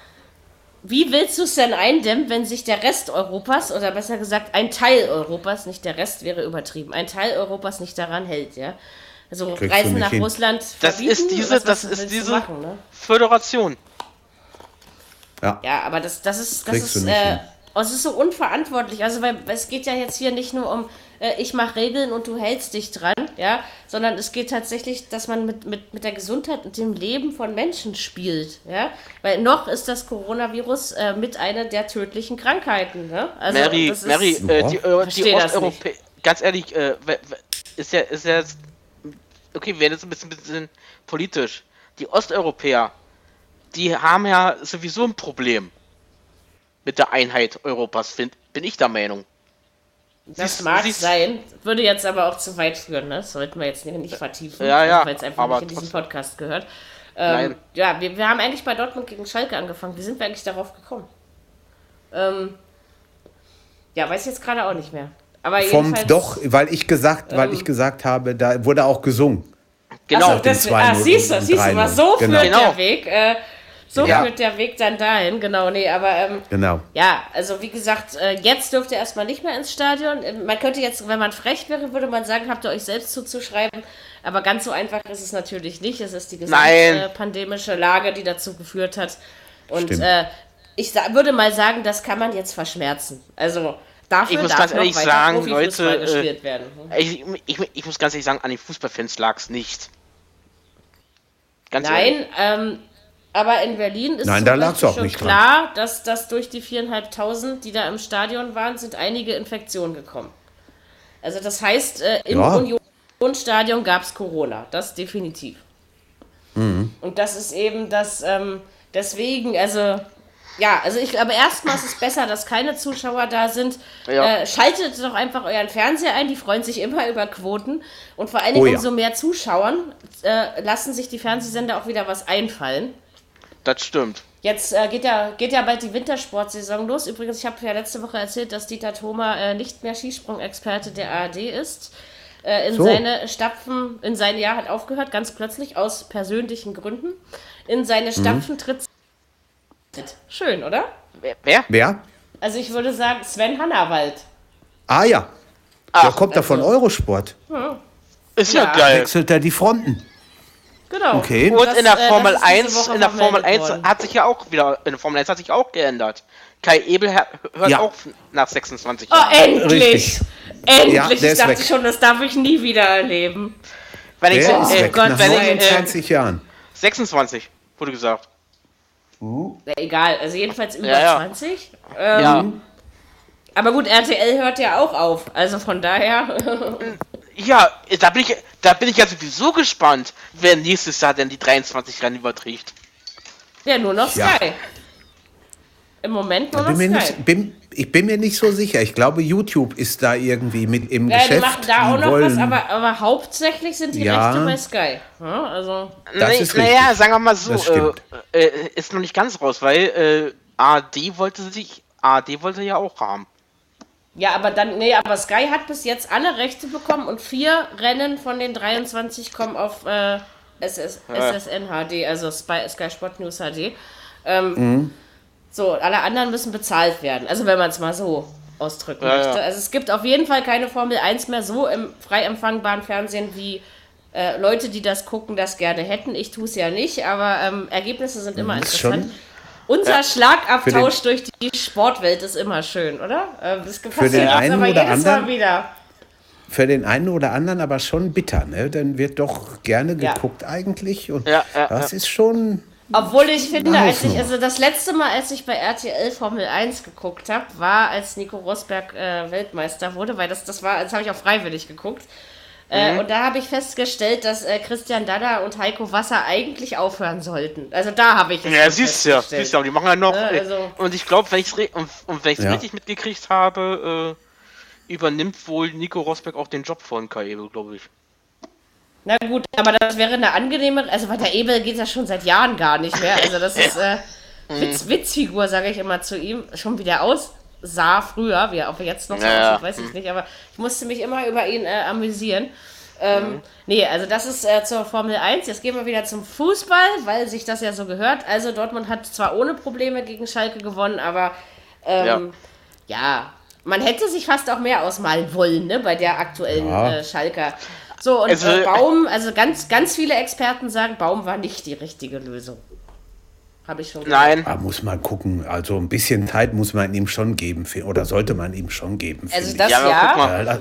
Wie willst du es denn eindämmen, wenn sich der Rest Europas, oder besser gesagt ein Teil Europas, nicht der Rest wäre übertrieben, ein Teil Europas nicht daran hält, ja? Also Kriegst Reisen nach hin. Russland Das ist diese, was- was das ist willst du diese machen, ne? Föderation. Ja. Ja, aber das, das ist, das Kriegst ist, äh, oh, es ist so unverantwortlich. Also, weil es geht ja jetzt hier nicht nur um, äh, ich mache Regeln und du hältst dich dran, ja, sondern es geht tatsächlich, dass man mit, mit, mit der Gesundheit und dem Leben von Menschen spielt, ja. Weil noch ist das Coronavirus äh, mit einer der tödlichen Krankheiten, ne? Also, Mary, das ist, Mary, äh, die, äh, die Osteuropäer, ganz ehrlich, äh, ist ja, ist ja jetzt, okay, wir werden jetzt ein bisschen, bisschen politisch. Die Osteuropäer, die haben ja sowieso ein Problem mit der Einheit Europas, find, bin ich der Meinung. Das Siehst- mag siehst- sein, würde jetzt aber auch zu weit führen, ne? Das sollten wir jetzt nicht vertiefen, Ja, ja, weil es einfach aber nicht in diesem trotzdem. Podcast gehört. Ähm, ja, wir, wir haben eigentlich bei Dortmund gegen Schalke angefangen. Wie sind wir eigentlich darauf gekommen? Ähm, ja, weiß ich jetzt gerade auch nicht mehr. Aber Vom doch, weil ich gesagt, weil ich gesagt habe, da wurde auch gesungen. Genau. Dem deswegen, ah, 2-0 siehst du, siehst du 3-0. so Genau. führt Genau. der Weg. Äh, so Ja. führt der Weg dann dahin, genau, nee, aber ähm, Genau. Ja, also wie gesagt, äh, jetzt dürft ihr erstmal nicht mehr ins Stadion. Ähm, Man könnte jetzt, wenn man frech wäre, würde man sagen, habt ihr euch selbst zuzuschreiben. Aber ganz so einfach ist es natürlich nicht. Es ist die gesamte pandemische Lage, die dazu geführt hat. Und äh, ich würde mal sagen, das kann man jetzt verschmerzen. Also dafür Ich muss darf ganz ehrlich sagen, Leute, äh, gespielt werden. Ich, ich, ich muss ganz ehrlich sagen, an den Fußballfans lag es nicht. Ganz ehrlich. Nein, ähm, aber in Berlin ist Nein, da Beispiel lag's auch schon nicht dran. klar, dass, dass durch die viereinhalbtausend, die da im Stadion waren, sind einige Infektionen gekommen. Also das heißt, äh, im Ja. Unionsstadion gab es Corona, das definitiv. Mhm. Und das ist eben das, ähm, deswegen, also ja, also ich, aber erstmal ist es besser, dass keine Zuschauer da sind. Ja. Äh, schaltet doch einfach euren Fernseher ein, die freuen sich immer über Quoten. Und vor allen Dingen Oh ja. umso mehr Zuschauern äh, lassen sich die Fernsehsender auch wieder was einfallen. Das stimmt. Jetzt äh, geht, ja, geht ja bald die Wintersportsaison los. Übrigens, ich habe ja letzte Woche erzählt, dass Dieter Thoma äh, nicht mehr Skisprung-Experte der ARD ist. Äh, in So. seine Stapfen, in sein Jahr hat aufgehört, ganz plötzlich, aus persönlichen Gründen. In seine Stapfen tritt. Schön, oder? Wer? wer? Also ich würde sagen, Sven Hannawald. Ah ja. Der Ach, kommt da von Eurosport. ist ja, Ja. geil. Wechselt er die Fronten. Genau. Okay. Und Das, in der äh, Formel diese 1, Woche in der Formel vermeldet 1 worden. hat sich ja auch wieder, in der Formel 1 hat sich auch geändert. Kai Ebel hör- hört Ja. auch nach 26 Oh, Jahren. endlich! Richtig. Endlich! Ja, ich dachte weg. schon, das darf ich nie wieder erleben. wenn ich, Der ist äh, weg Gott, nach wenn ich, äh, 29 Jahren. 26, wurde gesagt. Na, egal, also jedenfalls über Ja, ja. 20. Ähm, Ja. Aber gut, RTL hört ja auch auf. Also von daher. Ja, da bin ich, da bin ich ja sowieso gespannt, wer nächstes Jahr denn die 23 Rennen überträgt. ja, nur noch Ja. Sky. Im Moment nur noch Bin Sky. nicht, bin, ich bin mir nicht so sicher. Ich glaube, YouTube ist da irgendwie mit im Ja, Geschäft. die machen da auch noch wollen, was, aber, aber hauptsächlich sind die Ja. Rechte bei Sky. Ja, also, Das Nee, ist naja, richtig. sagen wir mal so, Das stimmt. äh, äh, ist noch nicht ganz raus, weil äh, AD wollte sich, AD wollte ja auch haben. Ja, aber dann, nee, aber Sky hat bis jetzt alle Rechte bekommen und vier Rennen von den 23 kommen auf äh, SS, SSN HD, also Spy, Sky Sport News HD. Ähm, Mhm. So, alle anderen müssen bezahlt werden. Also wenn man es mal so ausdrücken Ja, möchte. ja. Also es gibt auf jeden Fall keine Formel 1 mehr so im frei empfangbaren Fernsehen, wie äh, Leute, die das gucken, das gerne hätten. Ich tue es ja nicht, aber ähm, Ergebnisse sind immer interessant. schon- Unser Schlagabtausch Für durch die Sportwelt ist immer schön, oder? Ähm, das jetzt einen aber oder jedes anderen- Mal wieder. Für den einen oder anderen aber schon bitter, ne? Dann wird doch gerne Ja. geguckt eigentlich. Und Ja, ja, das ist schon. Obwohl ich finde, als ich, also das letzte Mal, als ich bei RTL Formel 1 geguckt habe, war, als Nico Rosberg äh, Weltmeister wurde, weil das, das war, das habe ich auch freiwillig geguckt. Äh, Mhm. und da habe ich festgestellt, dass äh, Christian Dada und Heiko Wasser eigentlich aufhören sollten. Also da habe ich es Ja, siehst du ja, siehst du ja, die machen ja noch. Ja, äh, also- und ich glaube, wenn ich es und, und wenn Ja. richtig mitgekriegt habe, äh, übernimmt wohl Nico Rosberg auch den Job von Kai Ebel, glaube ich. Na gut, aber das wäre eine angenehme, also bei der Ebel geht das schon seit Jahren gar nicht mehr. Also das ist äh, Witz, Witzfigur, sage ich immer zu ihm, schon wie der aussah früher, wie er ob er jetzt noch so Ja, ja. aussieht, weiß ich nicht, aber ich musste mich immer über ihn äh, amüsieren. Ähm, Nee, also das ist äh, zur Formel 1. Jetzt gehen wir wieder zum Fußball, weil sich das ja so gehört. Also Dortmund hat zwar ohne Probleme gegen Schalke gewonnen, aber ähm, ja. man hätte sich fast auch mehr ausmalen wollen, ne, bei der aktuellen Ja. äh, Schalker. So, und Also- äh, Baum, also ganz, ganz viele Experten sagen, Baum war nicht die richtige Lösung. Habe ich schon gehört. Nein. Da muss man gucken. Also ein bisschen Zeit muss man ihm schon geben. Oder sollte man ihm schon geben. Also das. Ja, aber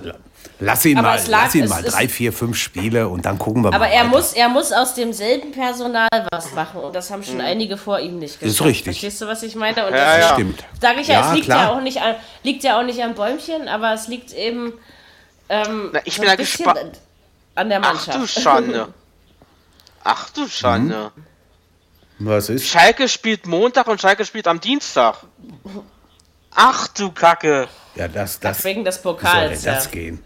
Lass ihn Aber mal, lag- lass ihn mal ist- drei, vier, fünf Spiele und dann gucken wir mal. Aber er weiter. muss, er muss aus demselben Personal was machen und das haben schon einige vor ihm nicht geschafft. Ist richtig. Verstehst du, was ich meine? Und Ja, das ja. Stimmt. Sage ich ja, Ja, es liegt klar. ja auch nicht an, liegt ja auch nicht am Bäumchen, aber es liegt eben ähm, Na, ich so bin ein ja bisschen gespannt. an der Ach Mannschaft. du Schande. Ach du Schande. Was ist? Schalke spielt Montag und Schalke spielt am Dienstag. Ach du Kacke. Ja, das, das. Wegen des Wie soll denn Pokals, ja. das gehen?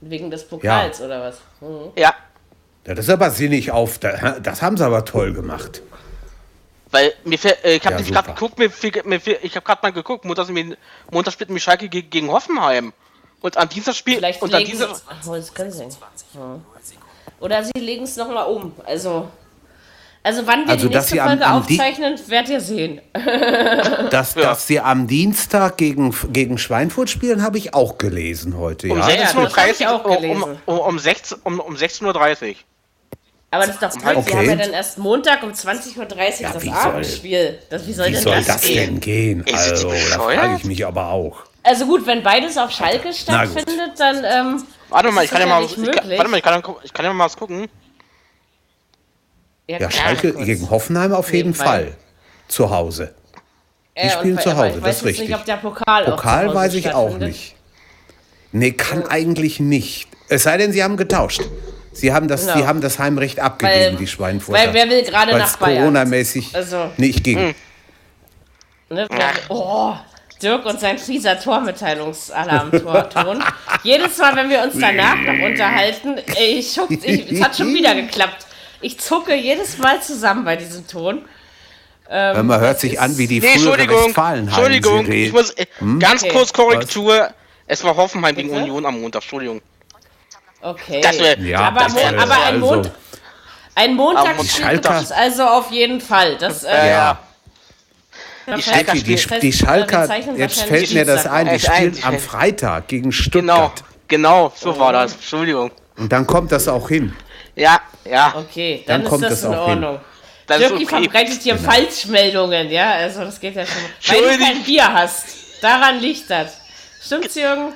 Wegen des Pokals oder was? Mhm. Ja, Ja, das ist aber sinnig auf. Das haben sie aber toll gemacht. weil mir äh, ich habe Ja, nicht gerade geguckt, mir, mir, ich habe gerade mal geguckt, Montag, Montag spielt mir Schalke ge- gegen Hoffenheim. Und am Dienstag spielt Vielleicht und am Dienstag Ach, das können sie. Ja. Oder sie legen es nochmal um. Also, also wann wir Also, die nächste am- Folge am Di- aufzeichnen, werdet ihr sehen. Dass, dass sie am Dienstag gegen, gegen Schweinfurt spielen, habe ich auch gelesen heute. um Ja, ja, das hab ich 16.30 auch Uhr, um, um, um, 16 um, um 16.30 Uhr. Aber das ist doch blöd. Okay. Sie haben ja dann erst Montag um 20.30 Uhr Ja, das wie soll- Abendspiel. Das, wie soll Wie denn soll das, das gehen? denn gehen? Also, da frage ich mich aber auch. Also gut, wenn beides auf Schalke stattfindet, dann ähm, Warte mal, ich kann ja mal, ich warte mal, ich kann, ich kann ja mal was gucken. Ja, klar, Schalke kurz. gegen Hoffenheim auf jeden jeden Fall. Fall. Zu Hause. Ja, spielen und- zu Hause, das ist richtig. Nicht, ob der Pokal, auch zu Pokal Hause weiß ich auch nicht. Nee, kann eigentlich nicht. Es sei denn, sie haben getauscht. Sie haben das, Genau. sie haben das Heimrecht abgegeben, Weil- die Schweinfurter. weil wer will gerade nach Bayern? Corona-mäßig Also- nicht ging. Ne? Oh, Dirk und sein fieser Tormitteilungsalarmton. Jedes Mal, wenn wir uns danach noch unterhalten, ey, ich ich, es hat schon wieder geklappt. Ich zucke jedes Mal zusammen bei diesem Ton. Weil man hört sich an wie die Nee, frühere Entschuldigung. Entschuldigung, ich muss äh, ganz Okay. kurz Korrektur. Es war Hoffenheim gegen Bitte? Union am Montag, Entschuldigung. Okay. Das wär- Ja, aber, das Mo wär- aber ein, also- Mond ein Montag Aber spielt Schalker- das also auf jeden Fall. Das, äh, Ja, die Schalker die, die, Schalker, jetzt fällt mir das ein, die. Äh, spielen ein- am Freitag gegen Genau, Stuttgart. genau, so war das. Entschuldigung. Und dann kommt das auch hin. Ja, ja, Okay, dann, Dann kommt ist das, das in auch hin. Ordnung. das ist Dirki okay. verbreitet hier Genau. Falschmeldungen, ja, also das geht ja schon. Weil du kein Bier hast. Daran liegt das. Stimmt's, Jürgen?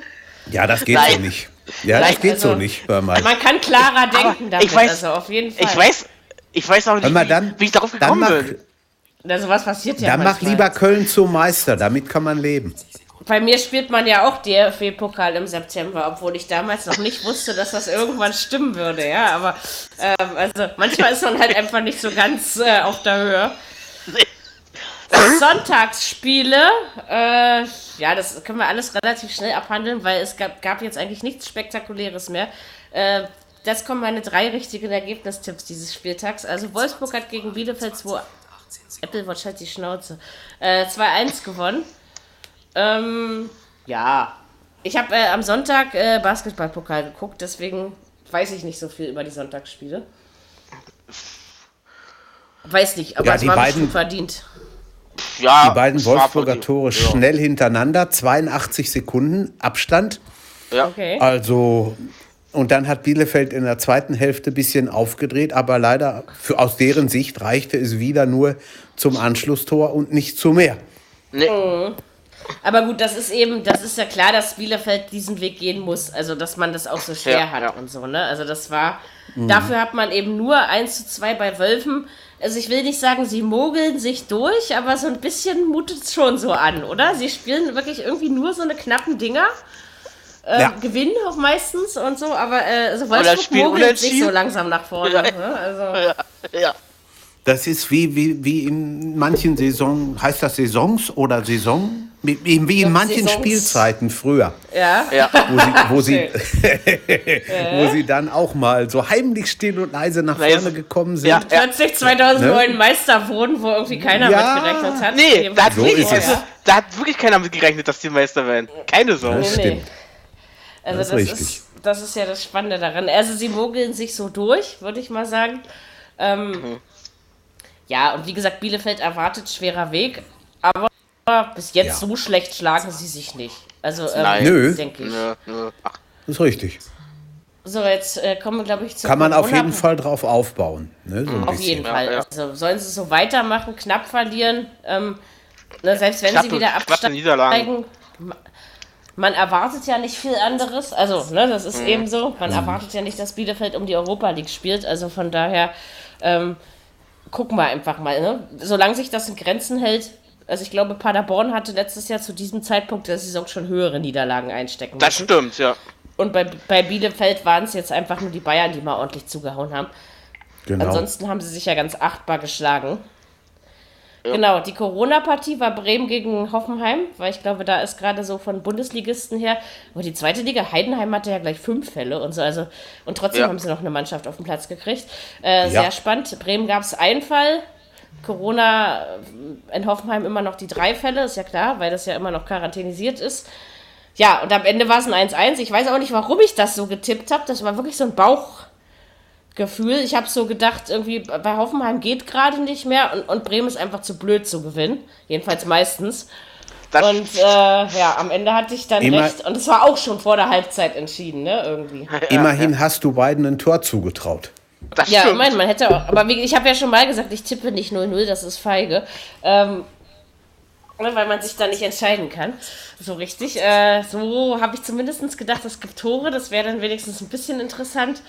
Ja, das geht Nein. so nicht. Ja, das Nein, geht also- so nicht. Hör mal. Man kann klarer denken damit, ich weiß- also auf jeden Fall. Ich weiß, ich weiß auch nicht, mal, wie, dann, wie ich darauf dann gekommen mach, bin. Also was passiert ja dann mach lieber Köln zum Meister, damit kann man leben. Bei mir spielt man ja auch DFB-Pokal im September, obwohl ich damals noch nicht wusste, dass das irgendwann stimmen würde, ja. Aber ähm, also manchmal ist man halt einfach nicht so ganz äh, auf der Höhe. Sonntagsspiele, äh, ja, das können wir alles relativ schnell abhandeln, weil es gab, gab jetzt eigentlich nichts Spektakuläres mehr. Äh, das kommen meine drei richtigen Ergebnistipps dieses Spieltags. Also Wolfsburg hat gegen Bielefeld 2 Apple Watch halt die Schnauze. Äh, 2-1 gewonnen. Ähm, ja. Ich habe äh, am Sonntag äh, Basketballpokal geguckt, deswegen weiß ich nicht so viel über die Sonntagsspiele. Weiß nicht, aber Ja, es die war beiden- verdient. Ja, Die beiden Wolfsburger. Tore Ja. schnell hintereinander, 82 Sekunden Abstand. Ja. Okay. Also, und dann hat Bielefeld in der zweiten Hälfte ein bisschen aufgedreht, aber leider für, aus deren Sicht reichte es wieder nur zum Anschlusstor und nicht zu mehr. Nee, Aber gut, das ist eben, das ist ja klar, dass Bielefeld diesen Weg gehen muss. Also, dass man das auch so schwer Ja, hat und so, ne? Also, das war, dafür hat man eben nur 1 zu 2 bei Wölfen. Also, ich will nicht sagen, sie mogeln sich durch, aber so ein bisschen mutet es schon so an, oder? Sie spielen wirklich irgendwie nur so eine knappen Dinger. Äh, Ja. Gewinnen auch meistens und so, aber äh, also Wolfsburg mogelt sich so langsam nach vorne. Ja. Ne? Also, ja, ja. Das ist wie, wie, wie in manchen Saisons, heißt das Saisons oder Saison? Wie, in manchen Saisons. Spielzeiten früher, ja. ja. wo sie, wo, sie, wo sie dann auch mal so heimlich still und leise nach vorne gekommen sind. Ja. Plötzlich 2009 Meister wurden, wo irgendwie keiner Ja. mit gerechnet hat. Nee, da hat, So wirklich, ist es. da hat wirklich keiner mit gerechnet, dass die Meister werden. Keine Sorge. Das nee. stimmt. Also Das das, ist ist richtig. das ist ja das Spannende daran. Also sie mogeln sich so durch, würde ich mal sagen. Ähm, Mhm. Ja, und wie gesagt, Bielefeld erwartet schwerer Weg, aber bis jetzt Ja. so schlecht schlagen sie sich nicht. Also ähm, Nein. Nö. denke ich. Nö, nö. Ach, Das ist richtig. So, jetzt äh, kommen wir, glaube ich, zu Kann man auf jeden Fall drauf aufbauen. Ne, so ein Auf bisschen. jeden Ja, Fall. ja. Also sollen sie so weitermachen, knapp verlieren. Ähm, ne, selbst wenn Knappe- sie wieder absteigen. Man erwartet ja nicht viel anderes. Also, ne, das Mhm. ist eben so. Man erwartet ja nicht, dass Bielefeld um die Europa League spielt. Also von daher ähm, gucken wir einfach mal. Ne? Solange sich das in Grenzen hält. Also ich glaube, Paderborn hatte letztes Jahr zu diesem Zeitpunkt der Saison schon höhere Niederlagen einstecken das müssen. stimmt, ja. Und bei, bei Bielefeld waren es jetzt einfach nur die Bayern, die mal ordentlich zugehauen haben. Genau. Ansonsten haben sie sich ja ganz achtbar geschlagen. Genau, die Corona-Partie war Bremen gegen Hoffenheim, weil ich glaube, da ist gerade so von Bundesligisten her, aber die zweite Liga, Heidenheim hatte ja gleich fünf Fälle und so, also und trotzdem Ja. haben sie noch eine Mannschaft auf den Platz gekriegt. Äh, Ja. Sehr spannend. Bremen gab es einen Fall, Corona äh, in Hoffenheim immer noch die drei Fälle, ist ja klar, weil das ja immer noch quarantänisiert ist. Ja, und am Ende war es ein 1-1. Ich weiß auch nicht, warum ich das so getippt habe. Das war wirklich so ein Bauchgefühl. Ich habe so gedacht, irgendwie bei Hoffenheim geht gerade nicht mehr und, und Bremen ist einfach zu blöd zu gewinnen. Jedenfalls meistens. Das, Und äh, ja, am Ende hatte ich dann Immer- recht. Und es war auch schon vor der Halbzeit entschieden, ne? Irgendwie. Immerhin hast du beiden ein Tor zugetraut. das Ja, ich meine, man hätte auch. Aber wie, ich habe ja schon mal gesagt, ich tippe nicht 0-0, das ist feige. Ähm, ne, weil man sich da nicht entscheiden kann. So richtig. Äh, so habe ich zumindest gedacht, es gibt Tore, das wäre dann wenigstens ein bisschen interessant.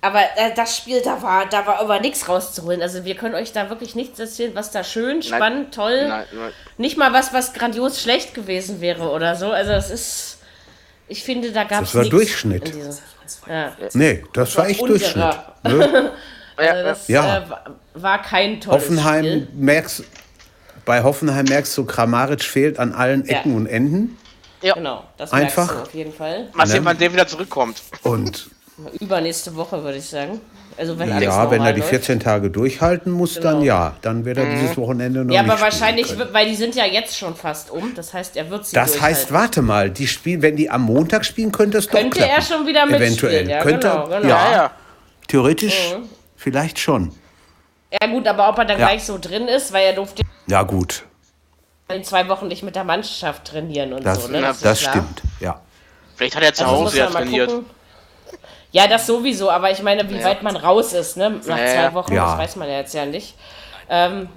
Aber äh, das Spiel, da war, da war aber nichts rauszuholen. Also wir können euch da wirklich nichts erzählen, was da schön, spannend, toll. Nein, nein. Nicht mal was, was grandios schlecht gewesen wäre oder so. Also es ist. Ich finde, da gab es. Das war Durchschnitt. Ja. Nee, das war echt unserer. Durchschnitt. Ne? Also das Ja. äh, wa- war kein tolles Hoffenheim Spiel. merkst bei Hoffenheim merkst du, Kramaric fehlt an allen Ja. Ecken und Enden. Genau, das Einfach. merkst du auf jeden Fall. Mal sehen, Ne? wann der wieder zurückkommt. Und Übernächste Woche würde ich sagen. Also wenn alles ja, wenn er die läuft. 14 Tage durchhalten muss, dann Genau. ja. Dann wird er dieses Wochenende noch Ja, nicht aber spielen wahrscheinlich, können. weil die sind ja jetzt schon fast um. Das heißt, er wird sie Das durchhalten. heißt, warte mal, die Spiel, wenn die am Montag spielen, könnte es doch Könnte er schon wieder mitspielen, Eventuell. ja, könnte, genau, genau. Ja, Ja, theoretisch Mhm. vielleicht schon. Ja gut, aber ob er dann Ja. gleich so drin ist, weil er durfte Ja, gut. in zwei Wochen nicht mit der Mannschaft trainieren und Das, so. Ne? das, ist klar. stimmt. Ja. Vielleicht hat er zu Also Hause ja trainiert. gucken. Ja, das sowieso, aber ich meine, wie Ja. weit man raus ist, ne? Nach Ja, zwei. Wochen, Ja. das weiß man ja jetzt ja nicht. Ähm,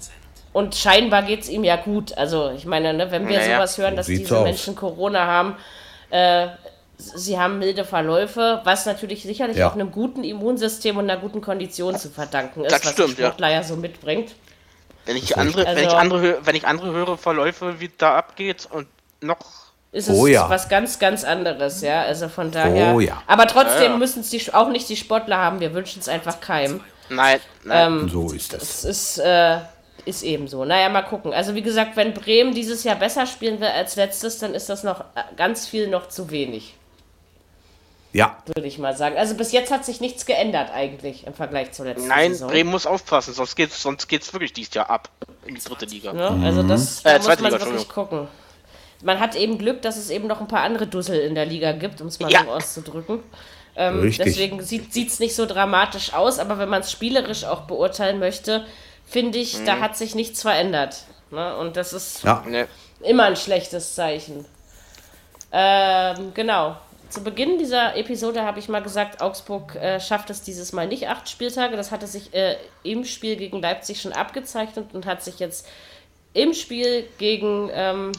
und scheinbar geht es ihm ja gut. Also, ich meine, ne, wenn wir Ja, ja. sowas hören, dass sieht's diese aus. Menschen Corona haben, äh, sie haben milde Verläufe, was natürlich sicherlich Ja. auch einem guten Immunsystem und einer guten Kondition zu verdanken ist, Das was stimmt, der Sportler ja. so mitbringt. Wenn ich andere, wenn ich Also- andere, wenn ich andere höre Verläufe, wie da abgeht und noch. Ist es Oh ja. was ganz, ganz anderes, ja. Also von daher. Oh ja. Aber trotzdem Ja, ja. müssen es die, auch nicht die Sportler haben. Wir wünschen es einfach keinem. Nein, nein. Ähm, So ist es. Es ist, äh, Ist eben so. Naja, mal gucken. Also wie gesagt, wenn Bremen dieses Jahr besser spielen will als letztes, dann ist das noch äh, ganz viel noch zu wenig, Ja, würde ich mal sagen. Also bis jetzt hat sich nichts geändert eigentlich im Vergleich zur letzten Nein, Saison. Bremen muss aufpassen, sonst geht's, sonst geht's wirklich dieses Jahr ab in die dritte Liga. Ne? Also das da Äh, muss man Liga, wirklich gucken. Man hat eben Glück, dass es eben noch ein paar andere Dussel in der Liga gibt, um es mal Ja. so auszudrücken. Ähm, Richtig. deswegen sieht es nicht so dramatisch aus, aber wenn man es spielerisch auch beurteilen möchte, finde ich, da hat sich nichts verändert. Ne? Und das ist ja. Immer ein schlechtes Zeichen. Ähm, genau. Zu Beginn dieser Episode habe ich mal gesagt, Augsburg äh, schafft es dieses Mal nicht acht Spieltage. Das hatte sich äh, im Spiel gegen Leipzig schon abgezeichnet und hat sich jetzt im Spiel gegen ähm,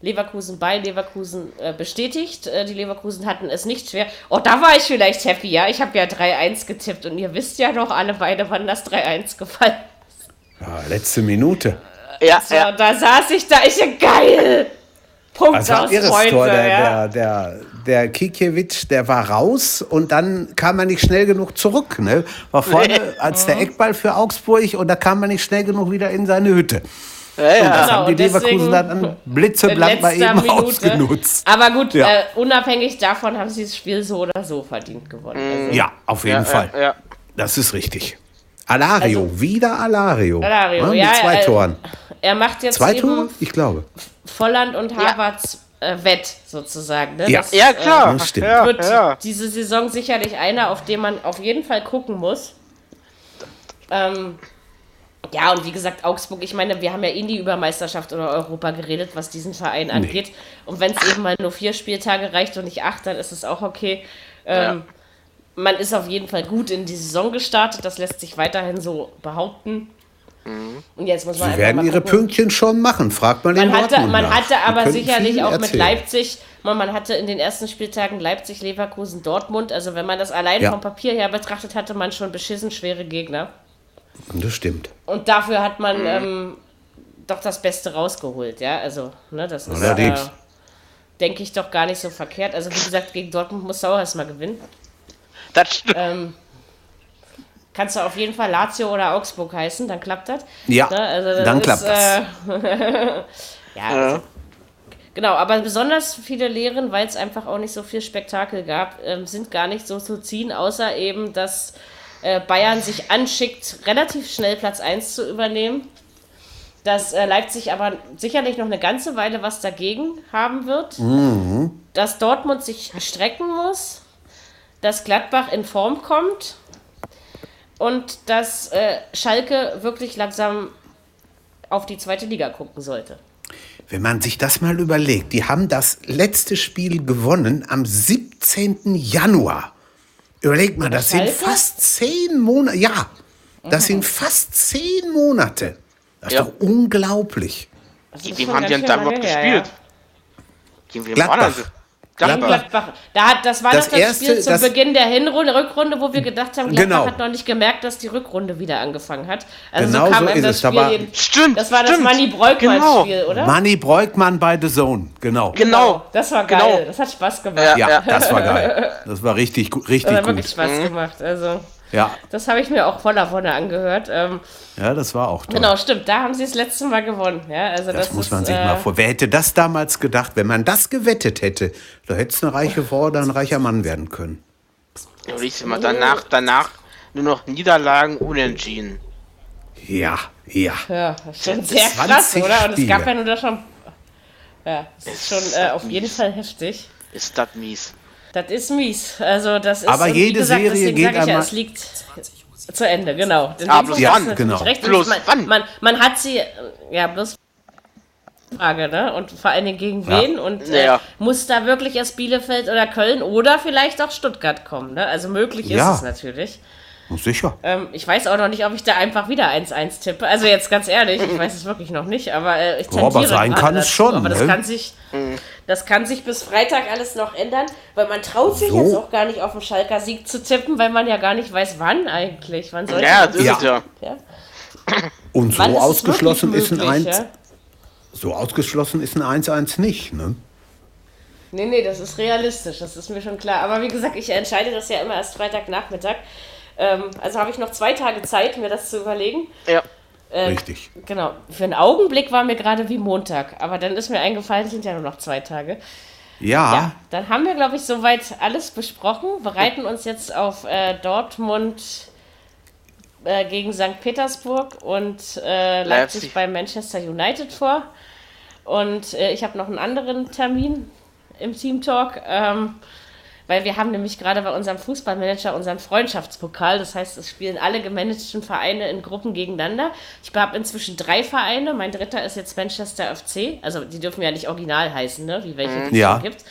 Leverkusen bei Leverkusen äh, bestätigt. Äh, die Leverkusen hatten es nicht schwer. Oh, da war ich vielleicht happy, ja. Ich habe ja 3-1 getippt und ihr wisst ja noch alle beide, wann das 3-1 gefallen ja letzte Minute. Ja, so, ja. da saß ich da, ich geil! Punkt Also aus Freunde, Tor. Der, ja. der, der, der Kikiewicz, der war raus und dann kam er nicht schnell genug zurück. Ne? War vorne als der Eckball für Augsburg und da kam er nicht schnell genug wieder in seine Hütte. Ja, ja. Das Genau, haben die und deswegen Leverkusen dann in blitzeblank mal eben Minute. ausgenutzt. Aber gut, Ja. äh, unabhängig davon haben sie das Spiel so oder so verdient gewonnen. Also, Ja, auf jeden ja, Fall. Ja, ja. Das ist richtig. Alario, wieder Alario. Alario, Ne, mit ja, zwei äh, Toren. Er macht jetzt Zwei Tore? Ich glaube. Volland und Havertz äh, wett, sozusagen. Ne? Ja. Das, ja klar. Das stimmt. Ja, wird ja. diese Saison sicherlich einer, auf den man auf jeden Fall gucken muss. Ähm, ja, und wie gesagt, Augsburg, ich meine, wir haben ja eh nie über Meisterschaft oder Europa geredet, was diesen Verein angeht. Und wenn es eben mal nur vier Spieltage reicht und nicht acht, dann ist es auch okay. Ähm, Man ist auf jeden Fall gut in die Saison gestartet, das lässt sich weiterhin so behaupten. Und jetzt muss man Sie werden mal ihre. Pünktchen schon machen. Fragt mal den Man hatte, Dortmund man nach. hatte aber sicherlich auch mit erzählen. Leipzig, man, man hatte in den ersten Spieltagen Leipzig, Leverkusen, Dortmund. Also wenn man das allein Ja. vom Papier her betrachtet, hatte man schon beschissen schwere Gegner. Das stimmt. Und dafür hat man ähm, doch das Beste rausgeholt, ja. Also, ne, das ist, äh, denke ich, doch gar nicht so verkehrt. Also wie gesagt, gegen Dortmund muss auch erstmal gewinnen. Das stimmt. Ähm, kannst du auf jeden Fall Lazio oder Augsburg heißen, dann klappt das. Ja, Ne, also das dann ist, klappt das. Äh, ja, also, genau, aber besonders viele Lehren, weil es einfach auch nicht so viel Spektakel gab, ähm, sind gar nicht so zu ziehen, außer eben, dass äh, Bayern sich anschickt, relativ schnell Platz 1 zu übernehmen. Dass äh, Leipzig aber sicherlich noch eine ganze Weile was dagegen haben wird. Dass Dortmund sich strecken muss. Dass Gladbach in Form kommt. Und dass äh, Schalke wirklich langsam auf die zweite Liga gucken sollte. Wenn man sich das mal überlegt, die haben das letzte Spiel gewonnen am 17. Januar. Überlegt mal, das sind fast zehn Monate. Ja, das sind fast zehn Monate. Das ist Ja. doch unglaublich. Gegen ist wem haben die denn schön da lange überhaupt her, gespielt? Ja. Gegen wem Gladbach. Gladbach. Gladbach. Da hat, das war Das doch das erste- Spiel zum das- Beginn der Hinrunde, Rückrunde, wo wir gedacht haben, Gladbach Genau. hat noch nicht gemerkt, dass die Rückrunde wieder angefangen hat. Also Genau so kam so ist das es. Da Spiel war- jeden- Stimmt, Das war das stimmt. Manni Breukmann-Spiel, Genau. oder? Manni Breukmann bei The Zone, genau. Genau. Das war geil. Genau. Das hat Spaß gemacht. Ja, Ja, das war geil. Das war richtig, richtig Das hat wirklich. Spaß gemacht. Also, Ja, das habe ich mir auch voller Wonne angehört. Ähm, ja, das war auch toll. genau, stimmt. Da haben sie das letzte Mal gewonnen. Ja, also das, Das, muss man ist, sich äh, mal vor. Wer hätte das damals gedacht? Wenn man das gewettet hätte, da hätte es eine reiche Frau oder ein reicher Mann werden können. Ja, siehst du mal, danach, danach nur noch Niederlagen unentschieden. Ja, ja. Ja, das ist schon sehr krass, 20 oder? Und es gab ja nur da schon. Ja, das ist schon äh, auf jeden Fall heftig. Ist das mies. Das ist mies. Also das ist Aber jede gesagt, Serie deswegen geht ich ja, einmal- es liegt zu Ende, genau. In Ah, bloß wann? Genau. recht. Und Bloß man, wann? Man, man hat sie, äh, ja, bloß Frage, ne? Und vor allen Dingen gegen Ja. wen? Und äh, Ja. muss da wirklich erst Bielefeld oder Köln oder vielleicht auch Stuttgart kommen, ne? Also möglich ist Ja. es natürlich. Sicher. Ähm, ich weiß auch noch nicht, ob ich da einfach wieder 1-1 tippe. Also jetzt ganz ehrlich, ich weiß es wirklich noch nicht, aber äh, ich Ja, aber tendiere sein kann es schon, Aber das ne? kann sich, das kann sich bis Freitag alles noch ändern, weil man traut sich So. jetzt auch gar nicht auf den Schalker Sieg zu tippen, weil man ja gar nicht weiß, wann eigentlich. Wann soll Ja, das ist Ja. ja. Und so ist es ausgeschlossen wirklich ist ein möglich, 1, ja? so ausgeschlossen ist ein 1-1 nicht, ne? Nee, nee, das ist realistisch, das ist mir schon klar. Aber wie gesagt, ich entscheide das ja immer erst Freitagnachmittag. Ähm, also habe ich noch zwei Tage Zeit, mir das zu überlegen. Ja. Äh, Richtig. Genau. Für einen Augenblick war mir gerade wie Montag, aber dann ist mir eingefallen, es sind ja nur noch zwei Tage. Ja, Ja, dann haben wir, glaube ich, soweit alles besprochen, bereiten uns jetzt auf äh, Dortmund äh, gegen St. Petersburg und äh, Leipzig. Leipzig. bei Manchester United vor. Und äh, ich habe noch einen anderen Termin im Team Talk, ähm, weil wir haben nämlich gerade bei unserem Fußballmanager unseren Freundschaftspokal. Das heißt, es spielen alle gemanagten Vereine in Gruppen gegeneinander. Ich habe inzwischen drei Vereine. Mein dritter ist jetzt Manchester FC. Also die dürfen ja nicht original heißen, ne? wie welche die Ja. es gibt.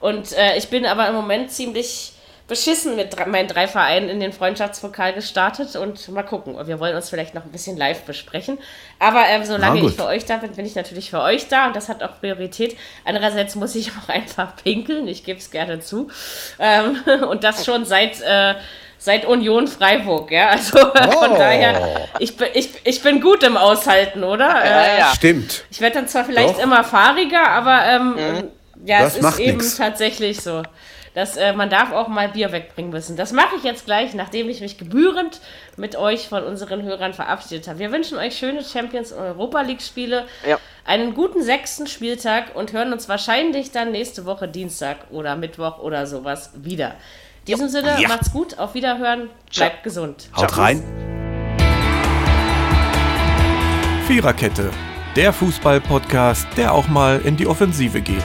Und äh, ich bin aber im Moment ziemlich beschissen mit drei, meinen drei Vereinen in den Freundschaftspokal gestartet und mal gucken. Wir wollen uns vielleicht noch ein bisschen live besprechen. Aber ähm, solange ich für euch da bin, bin ich natürlich für euch da und das hat auch Priorität. Andererseits muss ich auch einfach pinkeln, ich gebe es gerne zu. Ähm, und das schon seit. Äh, Seit Union Freiburg, ja. Also von Oh. daher, ich bin, ich, ich bin gut im Aushalten, oder? Ja, Äh, ja. stimmt. ich werde dann zwar vielleicht Doch. immer fahriger, aber ähm, ja, Das es ist eben nix. tatsächlich so. Dass, äh, man darf auch mal Bier wegbringen müssen. Das mache ich jetzt gleich, nachdem ich mich gebührend mit euch von unseren Hörern verabschiedet habe. Wir wünschen euch schöne Champions- und Europa League-Spiele, Ja. einen guten sechsten Spieltag und hören uns wahrscheinlich dann nächste Woche Dienstag oder Mittwoch oder sowas wieder. In diesem Sinne, Ja. macht's gut, auf Wiederhören, Ciao. bleibt gesund. Haut rein. Viererkette, der Fußball-Podcast, der auch mal in die Offensive geht.